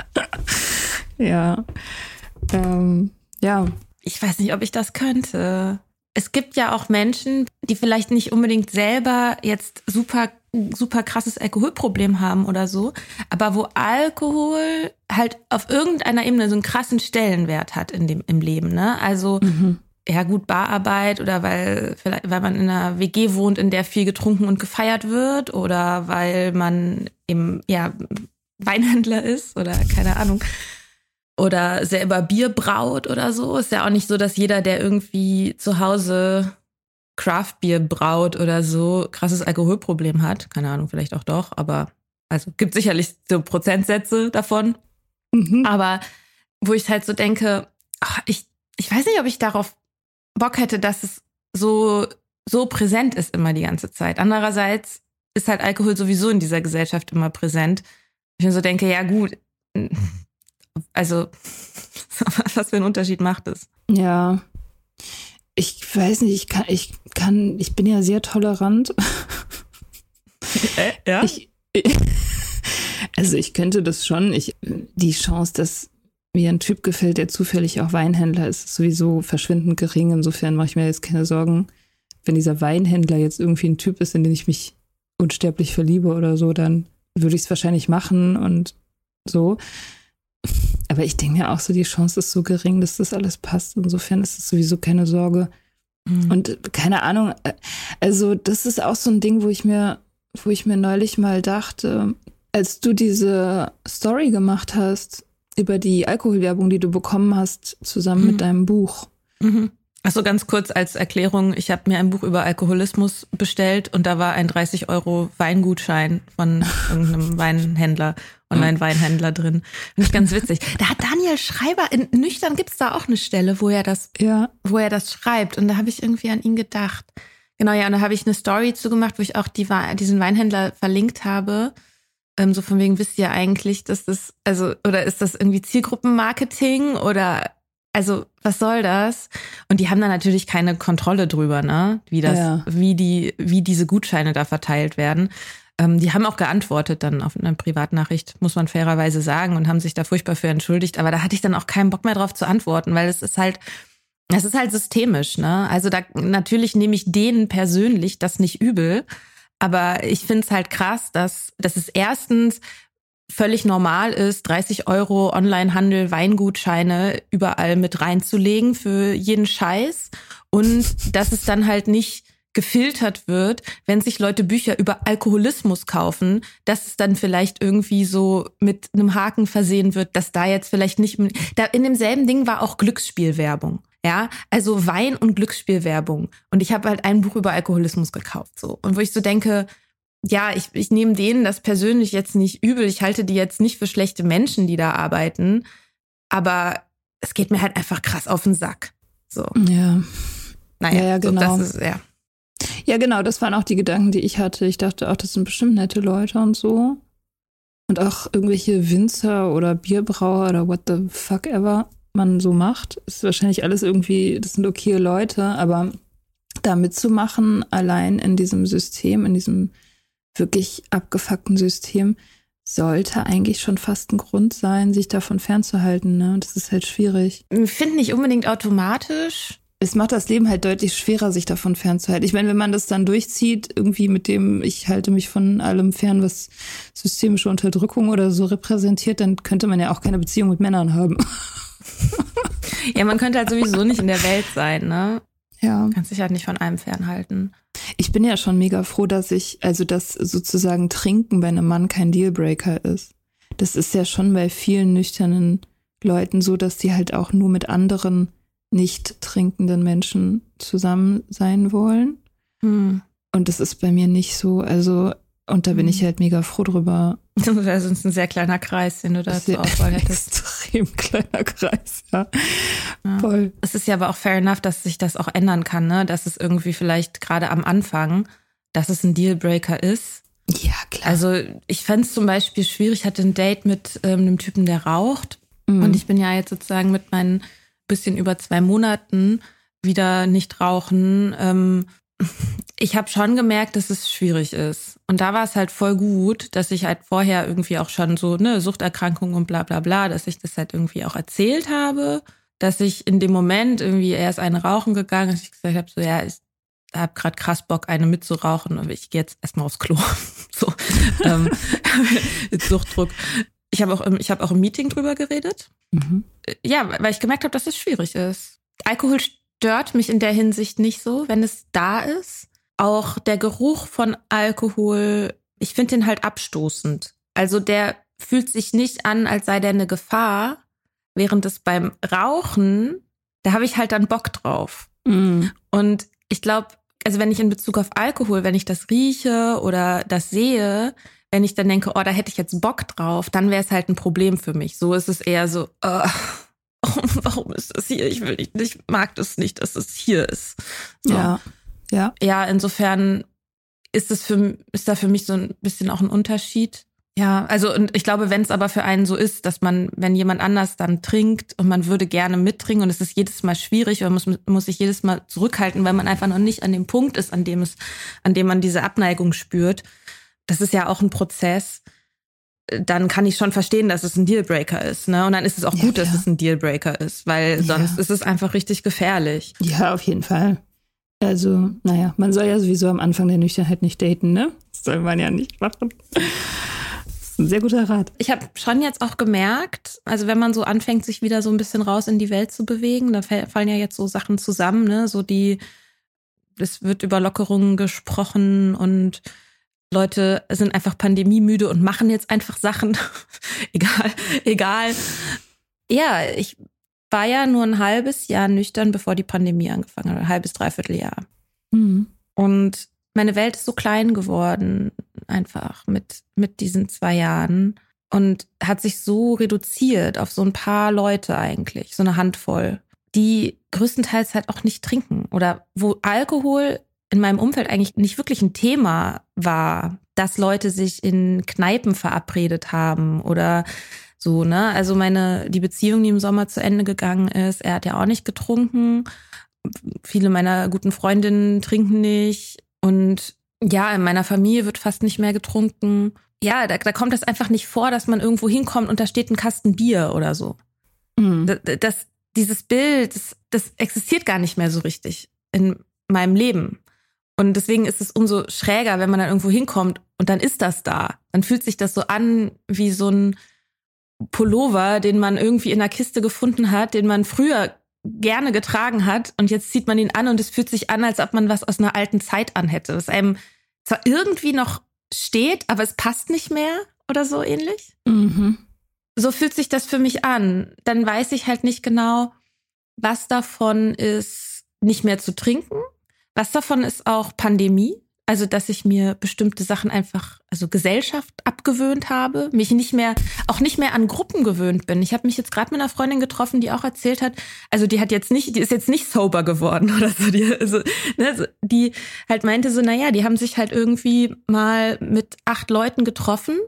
ja. Ähm, ja. Ich weiß nicht, ob ich das könnte. Es gibt ja auch Menschen, die vielleicht nicht unbedingt selber jetzt super super krasses Alkoholproblem haben oder so, aber wo Alkohol halt auf irgendeiner Ebene so einen krassen Stellenwert hat in dem, im Leben, ne? Also, mhm. Ja gut, Bararbeit oder weil, vielleicht, weil man in einer WG wohnt, in der viel getrunken und gefeiert wird oder weil man eben, ja, Weinhändler ist oder keine Ahnung oder selber Bier braut oder so. Ist ja auch nicht so, dass jeder, der irgendwie zu Hause Craftbier braut oder so krasses Alkoholproblem hat. Keine Ahnung, vielleicht auch doch, aber also gibt sicherlich so Prozentsätze davon. Mhm. Aber wo ich halt so denke, ach, ich, ich weiß nicht, ob ich darauf Bock hätte, dass es so, so präsent ist immer die ganze Zeit. Andererseits ist halt Alkohol sowieso in dieser Gesellschaft immer präsent. Ich mir so denke, ja gut, (laughs) also (laughs) was für einen Unterschied macht es? Ja, ich weiß nicht, ich kann, ich kann, ich bin ja sehr tolerant. (laughs) Äh, ja? Ich, also ich könnte das schon. Ich, die Chance, dass mir ein Typ gefällt, der zufällig auch Weinhändler ist, ist sowieso verschwindend gering. Insofern mache ich mir jetzt keine Sorgen. Wenn dieser Weinhändler jetzt irgendwie ein Typ ist, in den ich mich unsterblich verliebe oder so, dann würde ich es wahrscheinlich machen und so. Aber ich denke mir auch so, die Chance ist so gering, dass das alles passt. Insofern ist es sowieso keine Sorge. Mhm. Und keine Ahnung, also das ist auch so ein Ding, wo ich mir, wo ich mir neulich mal dachte, als du diese Story gemacht hast über die Alkoholwerbung, die du bekommen hast, zusammen mhm. mit deinem Buch. Mhm. Achso, ganz kurz als Erklärung. Ich habe mir ein Buch über Alkoholismus bestellt und da war ein 30 Euro Weingutschein von irgendeinem (laughs) Weinhändler, Online-Weinhändler drin. Finde ich ganz (laughs) witzig. Da hat Daniel Schreiber, in Nüchtern gibt's da auch eine Stelle, wo er das, ja. wo er das schreibt. Und da habe ich irgendwie an ihn gedacht. Genau, ja, und da habe ich eine Story zugemacht, wo ich auch die, diesen Weinhändler verlinkt habe. Ähm, so von wegen wisst ihr eigentlich, dass das, also, oder ist das irgendwie Zielgruppenmarketing oder also was soll das? Und die haben da natürlich keine Kontrolle drüber, ne? Wie das, ja. wie die, wie diese Gutscheine da verteilt werden. Ähm, die haben auch geantwortet dann auf eine Privatnachricht, muss man fairerweise sagen, und haben sich da furchtbar für entschuldigt. Aber da hatte ich dann auch keinen Bock mehr drauf zu antworten, weil es ist halt, es ist halt systemisch, ne? Also da natürlich nehme ich denen persönlich das nicht übel. Aber ich finde es halt krass, dass, dass es erstens völlig normal ist, 30 Euro Onlinehandel, Weingutscheine überall mit reinzulegen für jeden Scheiß und dass es dann halt nicht gefiltert wird, wenn sich Leute Bücher über Alkoholismus kaufen, dass es dann vielleicht irgendwie so mit einem Haken versehen wird, dass da jetzt vielleicht nicht da in demselben Ding war auch Glücksspielwerbung. Ja, also Wein und Glücksspielwerbung. Und ich habe halt ein Buch über Alkoholismus gekauft so und wo ich so denke, ja, ich, ich nehme denen das persönlich jetzt nicht übel. Ich halte die jetzt nicht für schlechte Menschen, die da arbeiten. Aber es geht mir halt einfach krass auf den Sack. So. Ja. Naja, ja, ja genau. So, das ist, ja. Ja, genau, das waren auch die Gedanken, die ich hatte. Ich dachte auch, das sind bestimmt nette Leute und so. Und auch irgendwelche Winzer oder Bierbrauer oder what the fuck ever man so macht. Ist wahrscheinlich alles irgendwie, das sind okay Leute, aber da mitzumachen, allein in diesem System, in diesem wirklich abgefuckten System sollte eigentlich schon fast ein Grund sein, sich davon fernzuhalten. Ne? Das ist halt schwierig. Ich finde nicht unbedingt automatisch. Es macht das Leben halt deutlich schwerer, sich davon fernzuhalten. Ich meine, wenn man das dann durchzieht, irgendwie mit dem, ich halte mich von allem fern, was systemische Unterdrückung oder so repräsentiert, dann könnte man ja auch keine Beziehung mit Männern haben. (laughs) (laughs) ja, man könnte halt sowieso nicht in der Welt sein, ne? Ja. Kannst dich halt nicht von allem fernhalten. Ich bin ja schon mega froh, dass ich, also dass sozusagen Trinken bei einem Mann kein Dealbreaker ist. Das ist ja schon bei vielen nüchternen Leuten so, dass die halt auch nur mit anderen nicht trinkenden Menschen zusammen sein wollen. Hm. Und das ist bei mir nicht so. Also und da bin ich mhm. halt mega froh drüber. (laughs) Das wäre sonst ein sehr kleiner Kreis, den du da zur Auswahl hättest. Extrem (laughs) kleiner Kreis, ja. ja. Voll. Es ist ja aber auch fair enough, dass sich das auch ändern kann, ne? Dass es irgendwie vielleicht gerade am Anfang, dass es ein Dealbreaker ist. Ja, klar. Also ich fände es zum Beispiel schwierig, ich hatte ein Date mit ähm, einem Typen, der raucht. Mhm. Und ich bin ja jetzt sozusagen mit meinen bisschen über zwei Monaten wieder nicht rauchen. Ähm, ich habe schon gemerkt, dass es schwierig ist. Und da war es halt voll gut, dass ich halt vorher irgendwie auch schon so, ne, Suchterkrankung und bla bla bla, dass ich das halt irgendwie auch erzählt habe, dass ich in dem Moment irgendwie erst eine rauchen gegangen, dass ich gesagt habe, so ja, ich habe gerade krass Bock, eine mitzurauchen, aber ich gehe jetzt erstmal aufs Klo. (laughs) so, ähm, (laughs) Suchtdruck. Ich habe auch, ich habe auch im Meeting drüber geredet. Mhm. Ja, weil ich gemerkt habe, dass es schwierig ist. Alkohol stört mich in der Hinsicht nicht so, wenn es da ist. Auch der Geruch von Alkohol, ich finde den halt abstoßend. Also der fühlt sich nicht an, als sei der eine Gefahr, während es beim Rauchen, da habe ich halt dann Bock drauf. Mm. Und ich glaube, also wenn ich in Bezug auf Alkohol, wenn ich das rieche oder das sehe, wenn ich dann denke, oh, da hätte ich jetzt Bock drauf, dann wäre es halt ein Problem für mich. So ist es eher so, uh, (laughs) warum ist das hier? Ich will nicht, ich mag das nicht, dass es hier ist. So. Ja. Ja. Ja, insofern ist es für, ist da für mich so ein bisschen auch ein Unterschied. Ja, also und ich glaube, wenn es aber für einen so ist, dass man, wenn jemand anders dann trinkt und man würde gerne mittrinken und es ist jedes Mal schwierig oder muss, muss sich jedes Mal zurückhalten, weil man einfach noch nicht an dem Punkt ist, an dem es, an dem man diese Abneigung spürt. Das ist ja auch ein Prozess dann kann ich schon verstehen, dass es ein Dealbreaker ist. Ne? Und dann ist es auch ja, gut, klar. dass es ein Dealbreaker ist, weil sonst ja. ist es einfach richtig gefährlich. Ja, auf jeden Fall. Also, naja, man soll ja sowieso am Anfang der Nüchternheit nicht daten, ne? Das soll man ja nicht machen. ist ein sehr guter Rat. Ich habe schon jetzt auch gemerkt, also wenn man so anfängt, sich wieder so ein bisschen raus in die Welt zu bewegen, da fallen ja jetzt so Sachen zusammen, ne? So die, es wird über Lockerungen gesprochen und Leute sind einfach pandemiemüde und machen jetzt einfach Sachen. (laughs) egal, egal. Ja, ich war ja nur ein halbes Jahr nüchtern, bevor die Pandemie angefangen hat. Ein halbes, dreiviertel Jahr. Mhm. Und meine Welt ist so klein geworden, einfach mit, mit diesen zwei Jahren. Und hat sich so reduziert auf so ein paar Leute eigentlich, so eine Handvoll, die größtenteils halt auch nicht trinken oder wo Alkohol in meinem Umfeld eigentlich nicht wirklich ein Thema war, dass Leute sich in Kneipen verabredet haben oder so, ne? Also meine, die Beziehung, die im Sommer zu Ende gegangen ist, er hat ja auch nicht getrunken. Viele meiner guten Freundinnen trinken nicht. Und ja, in meiner Familie wird fast nicht mehr getrunken. Ja, da, da kommt es einfach nicht vor, dass man irgendwo hinkommt und da steht ein Kasten Bier oder so. Mhm. Das, das, dieses Bild, das, das existiert gar nicht mehr so richtig in meinem Leben. Und deswegen ist es umso schräger, wenn man dann irgendwo hinkommt und dann ist das da. Dann fühlt sich das so an wie so ein Pullover, den man irgendwie in einer Kiste gefunden hat, den man früher gerne getragen hat und jetzt zieht man ihn an und es fühlt sich an, als ob man was aus einer alten Zeit anhätte, was einem zwar irgendwie noch steht, aber es passt nicht mehr oder so ähnlich. Mhm. So fühlt sich das für mich an. Dann weiß ich halt nicht genau, was davon ist nicht mehr zu trinken, was davon ist auch Pandemie, also, dass ich mir bestimmte Sachen einfach, also Gesellschaft abgewöhnt habe, mich nicht mehr, auch nicht mehr an Gruppen gewöhnt bin. Ich habe mich jetzt gerade mit einer Freundin getroffen, die auch erzählt hat, also die hat jetzt nicht, die ist jetzt nicht sober geworden (laughs) oder so, die, also, ne, die halt meinte so, naja, die haben sich halt irgendwie mal mit acht Leuten getroffen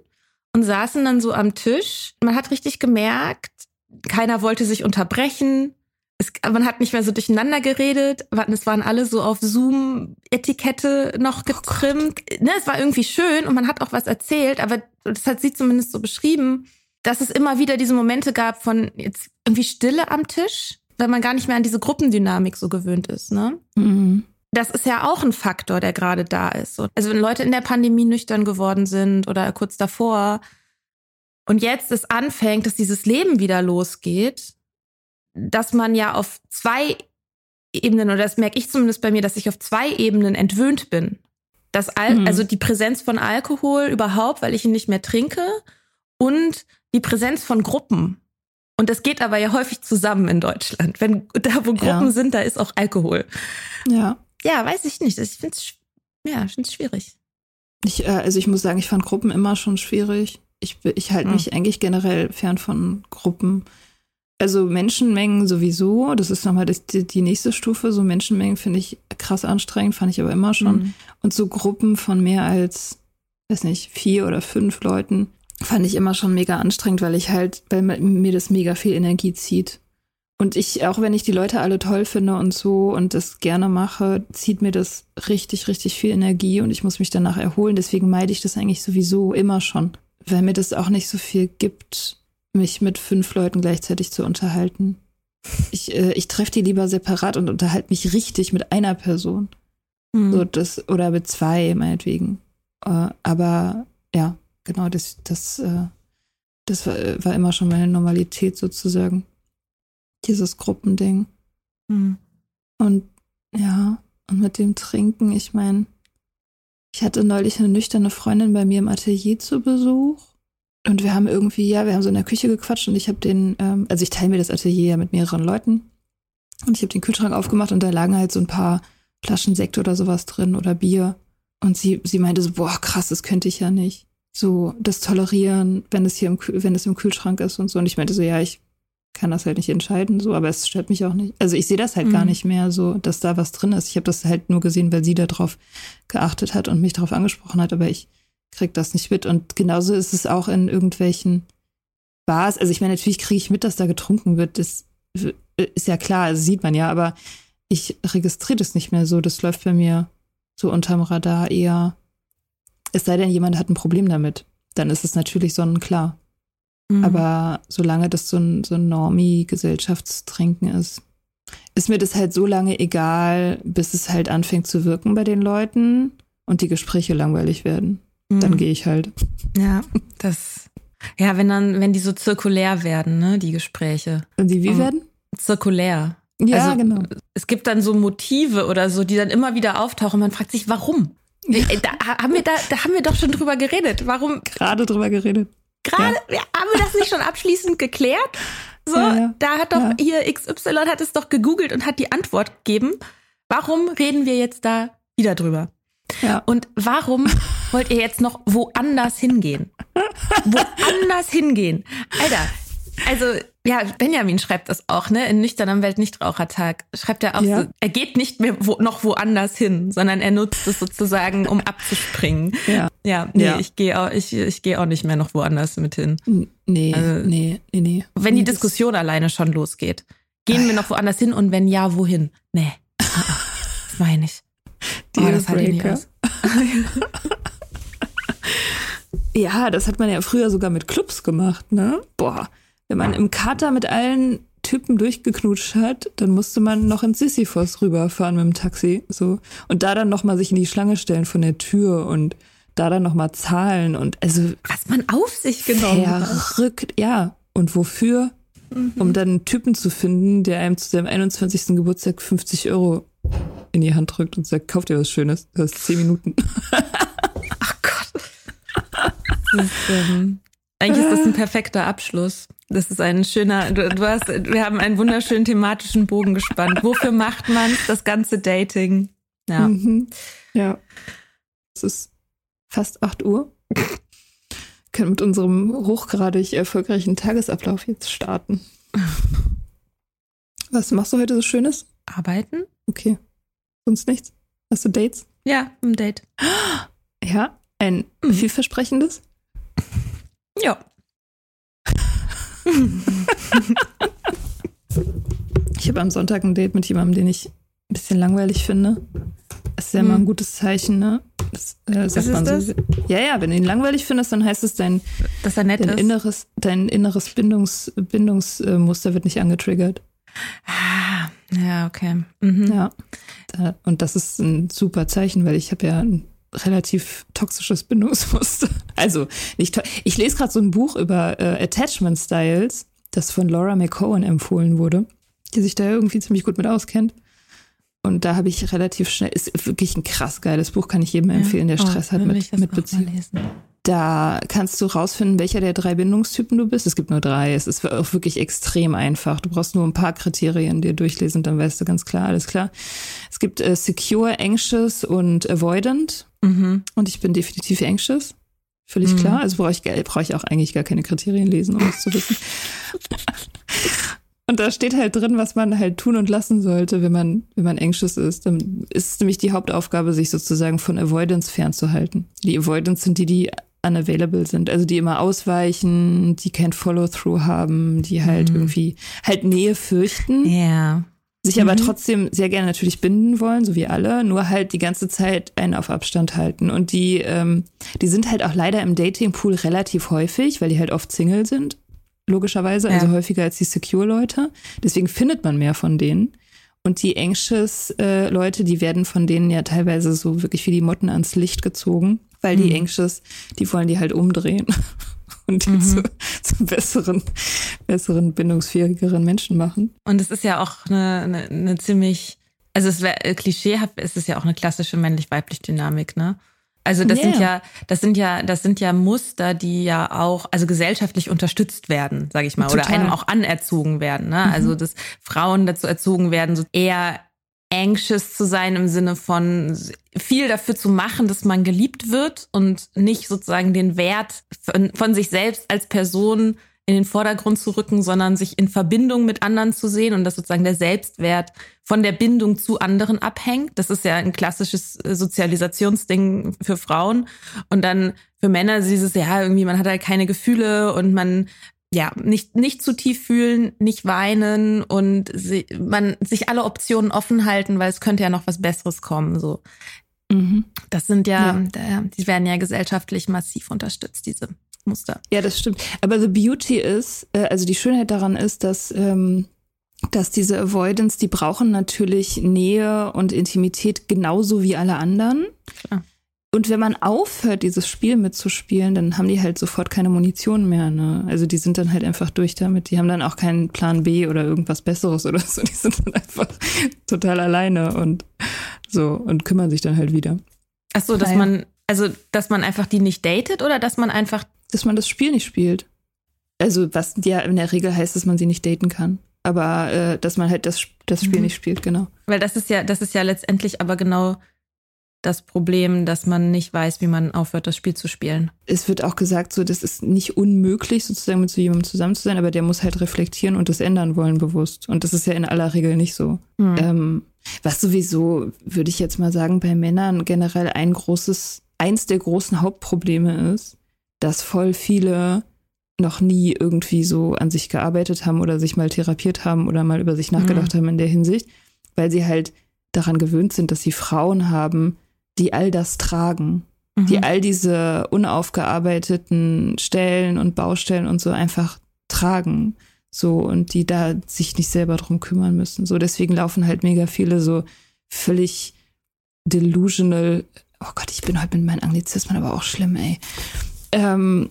und saßen dann so am Tisch. Man hat richtig gemerkt, keiner wollte sich unterbrechen es, man hat nicht mehr so durcheinander geredet. Es waren alle so auf Zoom-Etikette noch oh getrimmt. Oh ne, es war irgendwie schön und man hat auch was erzählt, aber das hat sie zumindest so beschrieben, dass es immer wieder diese Momente gab von jetzt irgendwie Stille am Tisch, weil man gar nicht mehr an diese Gruppendynamik so gewöhnt ist. Ne? Mhm. Das ist ja auch ein Faktor, der gerade da ist. Also wenn Leute in der Pandemie nüchtern geworden sind oder kurz davor und jetzt es anfängt, dass dieses Leben wieder losgeht, dass man ja auf zwei Ebenen, oder das merke ich zumindest bei mir, dass ich auf zwei Ebenen entwöhnt bin. Das Al mhm. Also die Präsenz von Alkohol überhaupt, weil ich ihn nicht mehr trinke, und die Präsenz von Gruppen. Und das geht aber ja häufig zusammen in Deutschland. Wenn da, wo Gruppen ja. sind, da ist auch Alkohol. Ja. Ja, weiß ich nicht. Ich finde es ja, schwierig. Ich, äh, also ich muss sagen, ich fand Gruppen immer schon schwierig. Ich, ich halte mhm. mich eigentlich generell fern von Gruppen. Also Menschenmengen sowieso, das ist nochmal die, die nächste Stufe. So Menschenmengen finde ich krass anstrengend, fand ich aber immer schon. Mhm. Und so Gruppen von mehr als, weiß nicht, vier oder fünf Leuten fand ich immer schon mega anstrengend, weil ich halt, weil mir das mega viel Energie zieht. Und ich, auch wenn ich die Leute alle toll finde und so und das gerne mache, zieht mir das richtig, richtig viel Energie und ich muss mich danach erholen. Deswegen meide ich das eigentlich sowieso immer schon, weil mir das auch nicht so viel gibt mich mit fünf Leuten gleichzeitig zu unterhalten. Ich, äh, ich treffe die lieber separat und unterhalte mich richtig mit einer Person. Mhm. So das, oder mit zwei, meinetwegen. Äh, aber ja, genau, das, das, äh, das war, war, immer schon meine Normalität sozusagen. Dieses Gruppending. Mhm. Und ja, und mit dem Trinken, ich meine, ich hatte neulich eine nüchterne Freundin bei mir im Atelier zu Besuch und wir haben irgendwie, ja, wir haben so in der Küche gequatscht und ich habe den, ähm, also ich teile mir das Atelier ja mit mehreren Leuten. Und ich habe den Kühlschrank aufgemacht und da lagen halt so ein paar Flaschen Sekt oder sowas drin oder Bier. Und sie, sie meinte so, boah, krass, das könnte ich ja nicht. So, das tolerieren, wenn es hier im, wenn es im Kühlschrank ist und so. Und ich meinte so, ja, ich kann das halt nicht entscheiden, so, aber es stört mich auch nicht. Also ich sehe das halt mhm. gar nicht mehr so, dass da was drin ist. Ich habe das halt nur gesehen, weil sie darauf geachtet hat und mich darauf angesprochen hat, aber ich kriege das nicht mit. Und genauso ist es auch in irgendwelchen Bars. Also ich meine, natürlich kriege ich mit, dass da getrunken wird. Das ist ja klar, also sieht man ja, aber ich registriere das nicht mehr so. Das läuft bei mir so unterm Radar eher. Es sei denn, jemand hat ein Problem damit. Dann ist es natürlich sonnenklar. Mhm. Aber solange das so ein, so ein Normie-Gesellschaftstrinken ist, ist mir das halt so lange egal, bis es halt anfängt zu wirken bei den Leuten und die Gespräche langweilig werden. Dann Mhm. gehe ich halt. Ja, das. Ja, wenn dann, wenn die so zirkulär werden, ne, die Gespräche. Und die wie Mhm. werden? Zirkulär. Ja, Also, genau. Es gibt dann so Motive oder so, die dann immer wieder auftauchen. Man fragt sich, warum? Da haben wir da, da haben wir doch schon drüber geredet. Warum Gerade drüber geredet. gerade ja. haben wir das nicht schon abschließend geklärt? So, Ja, da hat doch hier XY hat es doch gegoogelt und hat die Antwort gegeben. Warum reden wir jetzt da wieder drüber? Ja. Und warum wollt ihr jetzt noch woanders hingehen? Woanders hingehen. Alter, also, ja, Benjamin schreibt das auch, ne? In Nüchtern Weltnichtrauchertag schreibt er auch Ja. so, er geht nicht mehr wo, noch woanders hin, sondern er nutzt es sozusagen, um abzuspringen. Ja. Ja, nee, Ja. ich gehe auch, ich, ich gehe auch nicht mehr noch woanders mit hin. Nee, Also- nee, nee, nee. Wenn die Nee, das- Diskussion alleine schon losgeht. Gehen wir noch woanders hin und wenn ja, wohin? Nee. Ah, ah. Das meine ich. Oh, das halte ich nicht aus. (laughs) Ja, das hat man ja früher sogar mit Clubs gemacht, ne? Boah, wenn man im Kater mit allen Typen durchgeknutscht hat, dann musste man noch in Sisyphos rüberfahren mit dem Taxi, so und da dann noch mal sich in die Schlange stellen von der Tür und da dann noch mal zahlen und also Was man auf sich genommen hat. verrückt, ja. Und wofür? Um dann einen Typen zu finden, der einem zu seinem 21. Geburtstag 50 Euro in die Hand drückt und sagt, kauf dir was Schönes. Das ist 10 Minuten. (laughs) Ach Gott. Das ist, ähm, eigentlich ist das ein perfekter Abschluss. Das ist ein schöner, du, du hast, wir haben einen wunderschönen thematischen Bogen gespannt. Wofür macht man das ganze Dating? Ja. Mhm. Ja. Es ist fast 8 Uhr. Wir können mit unserem hochgradig erfolgreichen Tagesablauf jetzt starten. Was machst du heute so Schönes? Arbeiten? Okay. Sonst nichts? Hast du Dates? Ja, ein Date. Ja. Ein vielversprechendes? Ja. (laughs) Ich habe am Sonntag ein Date mit jemandem, den ich ein bisschen langweilig finde. Das ist ja immer Hm. ein gutes Zeichen, ne? Das äh, sagt ist man das? so. Ja, ja, wenn du ihn langweilig findest, dann heißt es, dein, Dass er nett dein ist. inneres, dein inneres Bindungs, Bindungsmuster wird nicht angetriggert. Ah, ja, okay. Mhm. Ja. Und das ist ein super Zeichen, weil ich habe ja ein relativ toxisches Bindungsmuster. (laughs) Also, nicht ich lese gerade so ein Buch über äh, Attachment Styles, das von Laura McCohen empfohlen wurde, die sich da irgendwie ziemlich gut mit auskennt. Und da habe ich relativ schnell, ist wirklich ein krass geiles Buch, kann ich jedem empfehlen, der Oh, Stress hat will mit, mit Beziehungen. Da kannst du rausfinden, welcher der drei Bindungstypen du bist. Es gibt nur drei. Es ist auch wirklich extrem einfach. Du brauchst nur ein paar Kriterien dir durchlesen und dann weißt du ganz klar, alles klar. Es gibt äh, secure, anxious und avoidant. Mhm. Und ich bin definitiv anxious. Völlig Mhm. klar. Also brauche ich, brauche ich auch eigentlich gar keine Kriterien lesen, um das zu wissen. Und da steht halt drin, was man halt tun und lassen sollte, wenn man, wenn man anxious ist. Dann ist es nämlich die Hauptaufgabe, sich sozusagen von Avoidance fernzuhalten. Die Avoidance sind die, die unavailable sind, also die immer ausweichen, die kein Follow-through haben, die halt Mhm. irgendwie halt Nähe fürchten Ja. sich aber Mhm. trotzdem sehr gerne natürlich binden wollen, so wie alle, nur halt die ganze Zeit einen auf Abstand halten. Und die, ähm, die sind halt auch leider im Datingpool relativ häufig, weil die halt oft Single sind, logischerweise, also Ja. häufiger als die Secure-Leute. Deswegen findet man mehr von denen. Und die anxious äh, die werden von denen ja teilweise so wirklich wie die Motten ans Licht gezogen, weil die Mhm. anxious, die wollen die halt umdrehen (laughs) und die Mhm. zu, zu besseren, besseren, bindungsfähigeren Menschen machen. Und es ist ja auch eine, eine, eine ziemlich, also es wäre klischeehaft, es ist ja auch eine klassische männlich-weiblich Dynamik, ne? Also das Ja. sind ja, das sind ja, das sind ja Muster, die ja auch, also gesellschaftlich unterstützt werden, sage ich mal, oder Total. einem auch anerzogen werden. Ne? Also dass Frauen dazu erzogen werden, so eher anxious zu sein im Sinne von viel dafür zu machen, dass man geliebt wird und nicht sozusagen den Wert von, von sich selbst als Person in den Vordergrund zu rücken, sondern sich in Verbindung mit anderen zu sehen und dass sozusagen der Selbstwert von der Bindung zu anderen abhängt. Das ist ja ein klassisches Sozialisationsding für Frauen. Und dann für Männer dieses, ja, irgendwie, man hat halt keine Gefühle und man ja, nicht, nicht zu tief fühlen, nicht weinen und sie, man sich alle Optionen offen halten, weil es könnte ja noch was Besseres kommen. So, Mhm. das sind ja, Ja. die werden ja gesellschaftlich massiv unterstützt, diese Muster. Ja, das stimmt. Aber the beauty ist, äh, also die Schönheit daran ist, dass, ähm, dass diese Avoidance, die brauchen natürlich Nähe und Intimität genauso wie alle anderen. Klar. Und wenn man aufhört, dieses Spiel mitzuspielen, dann haben die halt sofort keine Munition mehr. Ne? Also die sind dann halt einfach durch damit. Die haben dann auch keinen Plan B oder irgendwas Besseres oder so. (laughs) Die sind dann einfach total alleine und so und kümmern sich dann halt wieder. Ach so, dass Naja. man, also, dass man einfach die nicht datet oder dass man einfach, Dass man das Spiel nicht spielt. Also was ja in der Regel heißt, dass man sie nicht daten kann. Aber äh, dass man halt das, das Spiel Mhm. nicht spielt, genau. weil das ist ja, das ist ja letztendlich aber genau das Problem, dass man nicht weiß, wie man aufhört, das Spiel zu spielen. es wird auch gesagt, so, das ist nicht unmöglich, sozusagen mit so jemandem zusammen zu sein, aber der muss halt reflektieren und das ändern wollen bewusst. Und das ist ja in aller Regel nicht so. Hm. Ähm, was sowieso, würde ich jetzt mal sagen, bei Männern generell ein großes, eins der großen Hauptprobleme ist, dass voll viele noch nie irgendwie so an sich gearbeitet haben oder sich mal therapiert haben oder mal über sich nachgedacht haben in der Hinsicht, weil sie halt daran gewöhnt sind, dass sie Frauen haben, die all das tragen die Mhm. all diese unaufgearbeiteten Stellen und Baustellen und so einfach tragen. So, und die da sich nicht selber drum kümmern müssen. So, deswegen laufen halt mega viele so völlig delusional. Oh Gott, ich bin heute mit meinen Anglizismen aber auch schlimm, ey. Ähm,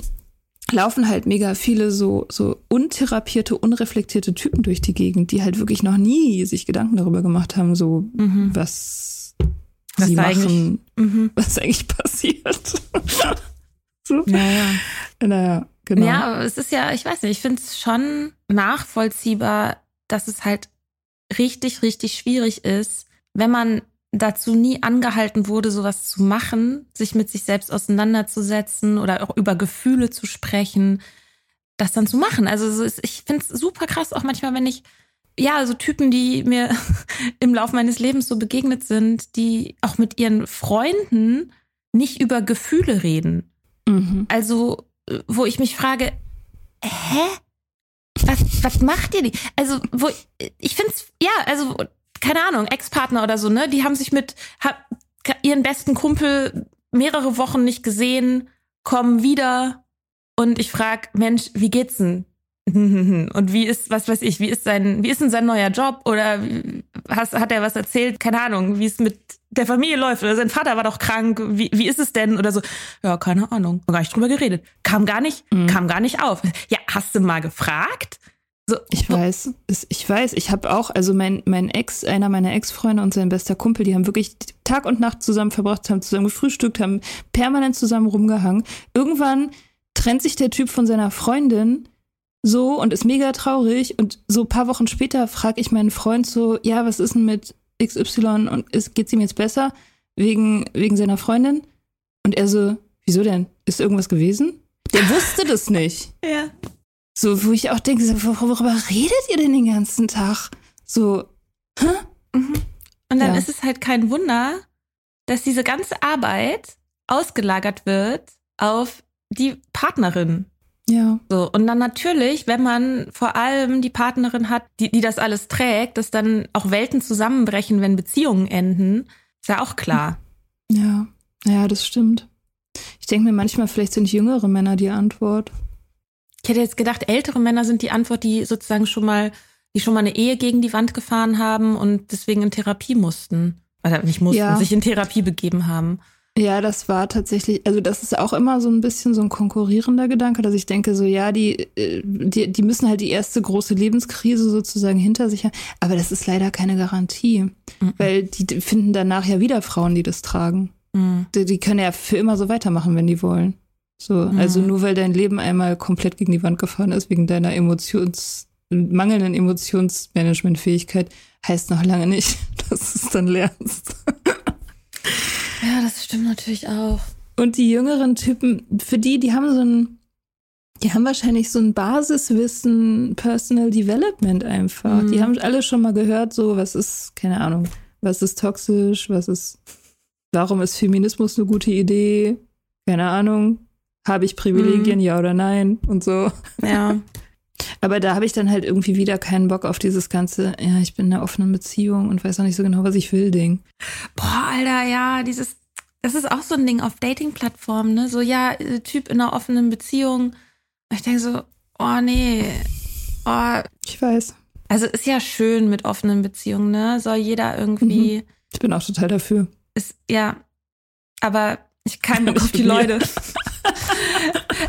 laufen halt mega viele so, so untherapierte, unreflektierte Typen durch die Gegend, die halt wirklich noch nie sich Gedanken darüber gemacht haben, so, Mhm. was, Was sie machen, eigentlich- Mhm. (laughs) was eigentlich passiert. (laughs) so. Ja, ja. Naja, genau. Ja, es ist ja, ich weiß nicht, ich finde es schon nachvollziehbar, dass es halt richtig, richtig schwierig ist, wenn man dazu nie angehalten wurde, sowas zu machen, sich mit sich selbst auseinanderzusetzen oder auch über Gefühle zu sprechen, das dann zu machen. Also ich finde es super krass, auch manchmal, wenn ich, ja, so Typen, die mir (laughs) im Laufe meines Lebens so begegnet sind, die auch mit ihren Freunden nicht über Gefühle reden. Mhm. Also, äh, wo ich mich frage, hä? Was, was macht ihr die? Also, wo ich finde es, ja, also, keine Ahnung, Ex-Partner oder so, ne? Die haben sich mit hab, ihren besten Kumpel mehrere Wochen nicht gesehen, kommen wieder und ich frag, Mensch, wie geht's denn? (laughs) Und wie ist, was weiß ich, wie ist sein, wie ist denn sein neuer Job? Oder hast, hat er was erzählt? Keine Ahnung, wie es mit der Familie läuft. Oder sein Vater war doch krank. Wie, wie ist es denn? Oder so. Ja, keine Ahnung. Haben gar nicht drüber geredet. Kam gar nicht, Mhm. kam gar nicht auf. Ja, hast du mal gefragt? So, Ich weiß, ich weiß, ich habe auch, also mein, mein Ex, einer meiner Ex-Freunde und sein bester Kumpel, die haben wirklich Tag und Nacht zusammen verbracht, haben zusammen gefrühstückt, haben permanent zusammen rumgehangen. Irgendwann trennt sich der Typ von seiner Freundin so und ist mega traurig und so ein paar Wochen später frage ich meinen Freund so, ja, was ist denn mit XY und ist, geht's ihm jetzt besser wegen, wegen seiner Freundin? Und er so, wieso denn? Ist irgendwas gewesen? Der wusste (laughs) das nicht. Ja. So, wo ich auch denke, so, wor- worüber redet ihr denn den ganzen Tag? So, Mhm. Und dann Ja. ist es halt kein Wunder, dass diese ganze Arbeit ausgelagert wird auf die Partnerin. Ja. So, und dann natürlich, wenn man vor allem die Partnerin hat, die, die das alles trägt, dass dann auch Welten zusammenbrechen, wenn Beziehungen enden, ist ja auch klar. Ja, ja, das stimmt. Ich denke mir manchmal, vielleicht sind jüngere Männer die Antwort. Ich hätte jetzt gedacht, ältere Männer sind die Antwort, die sozusagen schon mal, die schon mal eine Ehe gegen die Wand gefahren haben und deswegen in Therapie mussten. Oder nicht mussten, Ja. sich in Therapie begeben haben. Ja, das war tatsächlich, also das ist auch immer so ein bisschen so ein konkurrierender Gedanke, dass ich denke, so ja, die, äh, die, die müssen halt die erste große Lebenskrise sozusagen hinter sich haben. Aber das ist leider keine Garantie, Mhm. weil die finden danach ja wieder Frauen, die das tragen. Mhm. Die, die können ja für immer so weitermachen, wenn die wollen. So, Mhm. also nur weil dein Leben einmal komplett gegen die Wand gefahren ist, wegen deiner Emotions, mangelnden Emotionsmanagementfähigkeit, heißt noch lange nicht, (laughs) dass du es dann lernst. Stimmt natürlich auch. Und die jüngeren Typen, für die, die haben so ein, die haben wahrscheinlich so ein Basiswissen, Personal Development einfach. Mhm. Die haben alle schon mal gehört, so, was ist, keine Ahnung, was ist toxisch, was ist, warum ist Feminismus eine gute Idee? Keine Ahnung. Habe ich Privilegien, ja oder nein? Und so. Ja. (laughs) Aber da habe ich dann halt irgendwie wieder keinen Bock auf dieses ganze, ja, ich bin in einer offenen Beziehung und weiß auch nicht so genau, was ich will, Ding. Boah, Alter, ja, dieses, das ist auch so ein Ding auf Dating-Plattformen, ne? So, ja, äh, Typ in einer offenen Beziehung. Und ich denke so, oh nee, oh, Ich weiß. also ist ja schön mit offenen Beziehungen, ne? Soll jeder irgendwie, Ich bin auch total dafür. ist, ja, aber Ich keinen Bock auf die Leute. (laughs)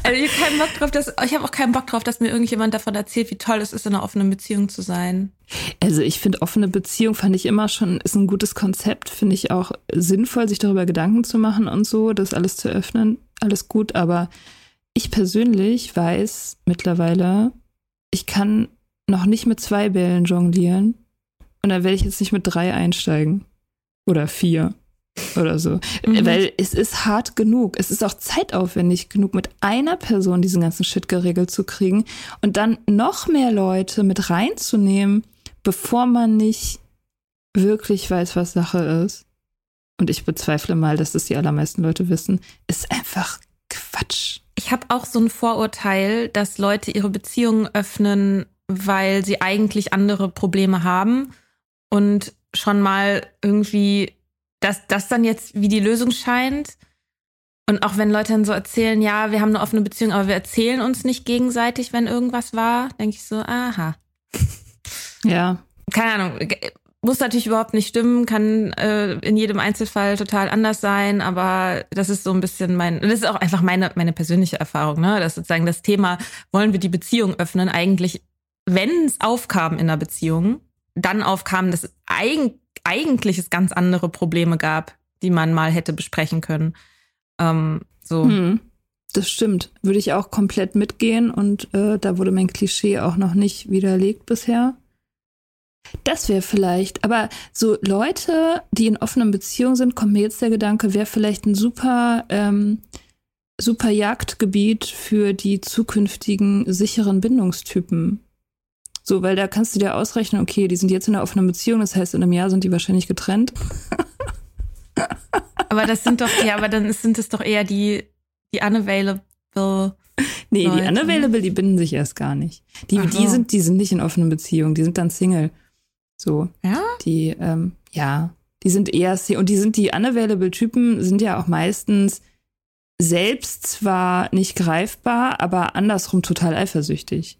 also ich habe keinen Bock drauf, dass ich habe auch keinen Bock drauf, dass mir irgendjemand davon erzählt, wie toll es ist, in einer offenen Beziehung zu sein. Also ich finde offene Beziehung fand ich immer schon ist ein gutes Konzept, finde ich auch sinnvoll, sich darüber Gedanken zu machen und so, das alles zu öffnen, alles gut. Aber ich persönlich weiß mittlerweile, ich kann noch nicht mit zwei Bällen jonglieren und da werde ich jetzt nicht mit drei einsteigen oder vier oder so. Mhm. Weil es ist hart genug. Es ist auch zeitaufwendig genug, mit einer Person diesen ganzen Shit geregelt zu kriegen und dann noch mehr Leute mit reinzunehmen, bevor man nicht wirklich weiß, was Sache ist. Und ich bezweifle mal, dass das die allermeisten Leute wissen, ist einfach Quatsch. Ich habe auch so ein Vorurteil, dass Leute ihre Beziehungen öffnen, weil sie eigentlich andere Probleme haben und schon mal irgendwie dass das dann jetzt wie die Lösung scheint. Und auch wenn Leute dann so erzählen, ja, wir haben eine offene Beziehung, aber wir erzählen uns nicht gegenseitig, wenn irgendwas war, denke ich so, aha. (laughs) Ja. Keine Ahnung. Muss natürlich überhaupt nicht stimmen, kann äh, in jedem Einzelfall total anders sein, aber das ist so ein bisschen mein, das ist auch einfach meine, meine persönliche Erfahrung, ne? Dass sozusagen das Thema, wollen wir die Beziehung öffnen, eigentlich, wenn es aufkam in einer Beziehung, dann aufkam, dass eigentlich eigentlich es ganz andere Probleme gab, die man mal hätte besprechen können. Ähm, so. Hm, das stimmt. Würde ich auch komplett mitgehen und äh, da wurde mein Klischee auch noch nicht widerlegt bisher. Das wäre vielleicht, aber so Leute, die in offenen Beziehungen sind, kommt mir jetzt der Gedanke, wäre vielleicht ein super, ähm, super Jagdgebiet für die zukünftigen sicheren Bindungstypen. So, weil da kannst du dir ausrechnen, okay, die sind jetzt in einer offenen Beziehung, das heißt, in einem Jahr sind die wahrscheinlich getrennt. (laughs) aber das sind doch, ja, aber dann sind es doch eher die, die unavailable. Nee, Leute. die unavailable, die binden sich erst gar nicht. Die, die sind, die sind nicht in offenen Beziehungen, die sind dann Single. So. Ja? Die, ähm, ja, die sind eher, und die sind die unavailable Typen, sind ja auch meistens selbst zwar nicht greifbar, aber andersrum total eifersüchtig.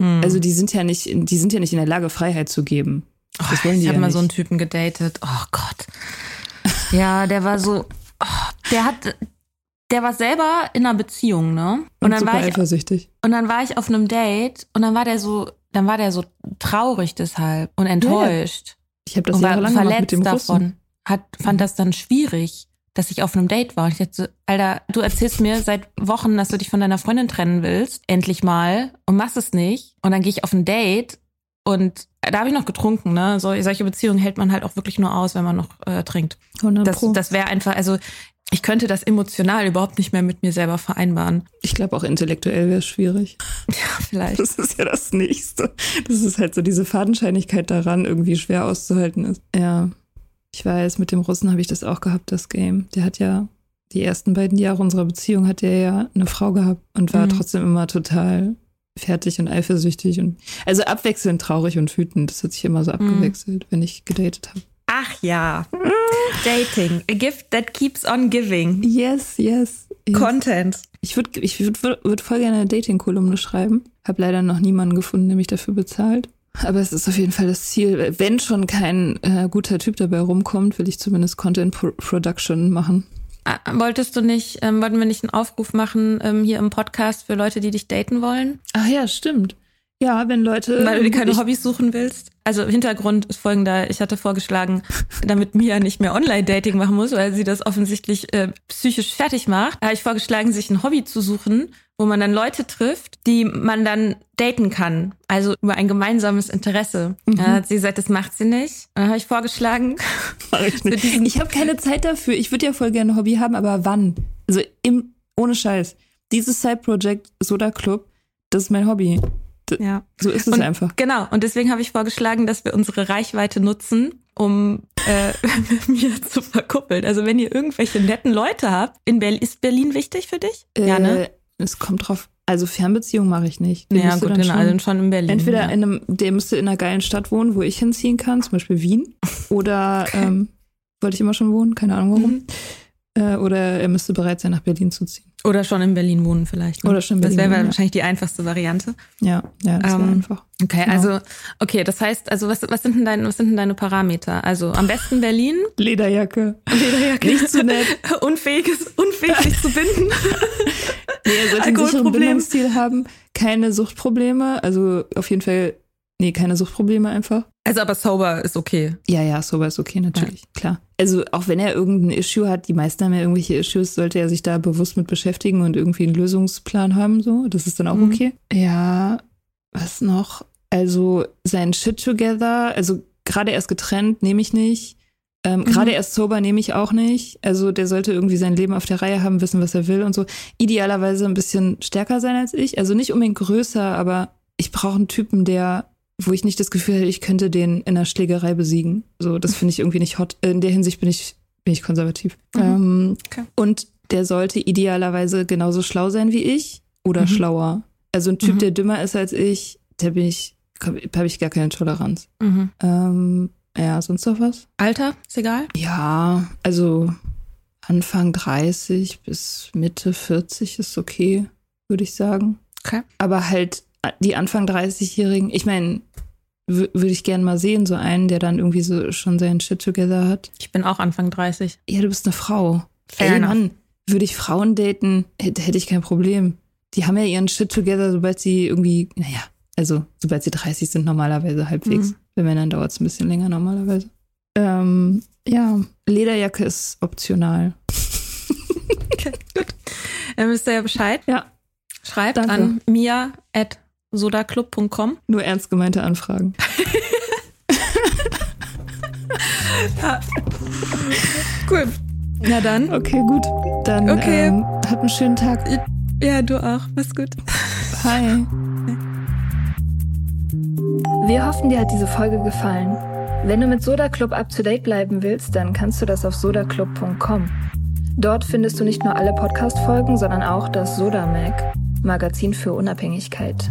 Hm. Also die sind ja nicht, die sind ja nicht in der Lage, Freiheit zu geben. Das oh, ich habe ja mal so einen Typen gedatet. Oh Gott. Ja, der war so, oh, der hat, der war selber in einer Beziehung, ne? Und, und dann war ich eifersüchtig. Und dann war ich auf einem Date und dann war der so, dann war der so traurig deshalb und enttäuscht. Ja, ich habe das jahrelang verletzt mit dem davon. Hat, fand mhm. das dann schwierig dass ich auf einem Date war. Und ich dachte, so, Alter, du erzählst mir seit Wochen, dass du dich von deiner Freundin trennen willst, endlich mal, und machst es nicht. Und dann gehe ich auf ein Date und da habe ich noch getrunken, ne? So, solche Beziehungen hält man halt auch wirklich nur aus, wenn man noch äh, trinkt. 100 Das, das wäre einfach, also ich könnte das emotional überhaupt nicht mehr mit mir selber vereinbaren. Ich glaube auch intellektuell wäre es schwierig. (laughs) Ja, vielleicht. Das ist ja das Nächste. Das ist halt so diese Fadenscheinigkeit daran irgendwie schwer auszuhalten ist. Ja. Ich weiß, mit dem Russen habe ich das auch gehabt, das Game. Der hat ja die ersten beiden Jahre unserer Beziehung hat er ja eine Frau gehabt und war mhm. trotzdem immer total fertig und eifersüchtig und also abwechselnd traurig und wütend. Das hat sich immer so mhm. abgewechselt, mhm. wenn ich gedatet habe. Ach ja. Dating. A gift that keeps on giving. Yes, yes. yes. Content. Ich würde ich würd, würd voll gerne eine Dating-Kolumne schreiben. Habe leider noch niemanden gefunden, der mich dafür bezahlt. Aber es ist auf jeden Fall das Ziel. Wenn schon kein äh, guter Typ dabei rumkommt, will ich zumindest Content Pro Production machen. Ah, wolltest du nicht, ähm, wollten wir nicht einen Aufruf machen ähm, hier im Podcast für Leute, die dich daten wollen? Ach ja, stimmt. Ja, wenn Leute. Weil du dir keine Hobbys suchen willst. Also Hintergrund ist folgender. Ich hatte vorgeschlagen, damit Mia nicht mehr Online-Dating machen muss, weil sie das offensichtlich äh, psychisch fertig macht, habe ich vorgeschlagen, sich ein Hobby zu suchen, wo man dann Leute trifft, die man dann daten kann. Also über ein gemeinsames Interesse. Mhm. Dann hat sie gesagt, das macht sie nicht. Und dann habe ich vorgeschlagen. (laughs) Mach ich nicht. ich habe keine Zeit dafür. Ich würde ja voll gerne ein Hobby haben, aber wann? Also im, ohne Scheiß. Dieses Side-Project Soda Club, das ist mein Hobby. Ja. So ist es und, einfach. Genau. Und deswegen habe ich vorgeschlagen, dass wir unsere Reichweite nutzen, um äh, (laughs) mir zu verkuppeln. Also wenn ihr irgendwelche netten Leute habt, in Berlin, ist Berlin wichtig für dich? Äh, ja, ne? Es kommt drauf. Also Fernbeziehung mache ich nicht. Den ja, gut, genau, also schon in Berlin. Entweder ja. in einem, der müsste in einer geilen Stadt wohnen, wo ich hinziehen kann, zum Beispiel Wien. Oder (laughs) ähm, wollte ich immer schon wohnen, keine Ahnung warum. Mhm. Äh, oder er müsste bereit sein, nach Berlin zu ziehen. Oder schon in Berlin wohnen vielleicht. Ne? Oder schon in Das Berlin wäre wohnen, ja. wahrscheinlich die einfachste Variante. Ja, ja, das wäre Ähm, einfach. Okay, Genau. also, okay, das heißt, also was, was, sind denn deine, was sind denn deine Parameter? Also am besten Berlin, Lederjacke. Lederjacke. Nicht zu nett. (laughs) Unfähiges, unfähig sich zu binden. (laughs) Nee, er sollte einen sicheren. Bindungsstil haben, keine Suchtprobleme, also auf jeden Fall, nee, keine Suchtprobleme einfach. Also aber sober ist okay. Ja, ja, sober ist okay, natürlich, klar. Also auch wenn er irgendein Issue hat, die meisten haben ja irgendwelche Issues, sollte er sich da bewusst mit beschäftigen und irgendwie einen Lösungsplan haben, so. Das ist dann auch Mhm. okay. Ja, was noch? Also sein Shit together, also gerade erst getrennt, nehme ich nicht. Ähm, Gerade erst sober nehme ich auch nicht. Also der sollte irgendwie sein Leben auf der Reihe haben, wissen, was er will und so. Idealerweise ein bisschen stärker sein als ich. Also nicht unbedingt größer, aber ich brauche einen Typen, der, wo ich nicht das Gefühl hätte, ich könnte den in einer Schlägerei besiegen. So, das finde ich irgendwie nicht hot. In der Hinsicht bin ich, bin ich konservativ. Ähm, Okay. Und der sollte idealerweise genauso schlau sein wie ich oder Mhm. schlauer. Also ein Typ, Mhm. der dümmer ist als ich, der bin ich, habe ich gar keine Toleranz. Mhm. Ähm, ja, sonst noch was? Alter, ist egal. Ja, also Anfang 30 bis Mitte 40 ist okay, würde ich sagen. Okay. Aber halt die Anfang 30-Jährigen, ich meine, würde ich gern mal sehen, so einen, der dann irgendwie so schon seinen Shit together hat. Ich bin auch Anfang 30. Ja, du bist eine Frau. Fair Ey. Mann, würde ich Frauen daten, hätte, ich kein Problem. Die haben ja ihren Shit together, sobald sie irgendwie, naja, also sobald sie 30 sind normalerweise halbwegs. Mhm. Bei Männern dauert es ein bisschen länger normalerweise. Ähm, ja, Lederjacke ist optional. (laughs) Dann wisst ihr ja Bescheid. Ja, Schreibt Danke. an mia.sodaclub.com. nur ernst gemeinte Anfragen. (laughs) Cool. Na dann. Okay, gut. Dann Okay. ähm, habt einen schönen Tag. Ja, du auch. Mach's gut. Hi. Wir hoffen, dir hat diese Folge gefallen. Wenn du mit Soda Club up to date bleiben willst, dann kannst du das auf sodaclub.com. Dort findest du nicht nur alle Podcast-Folgen, sondern auch das Soda Mag, Magazin für Unabhängigkeit.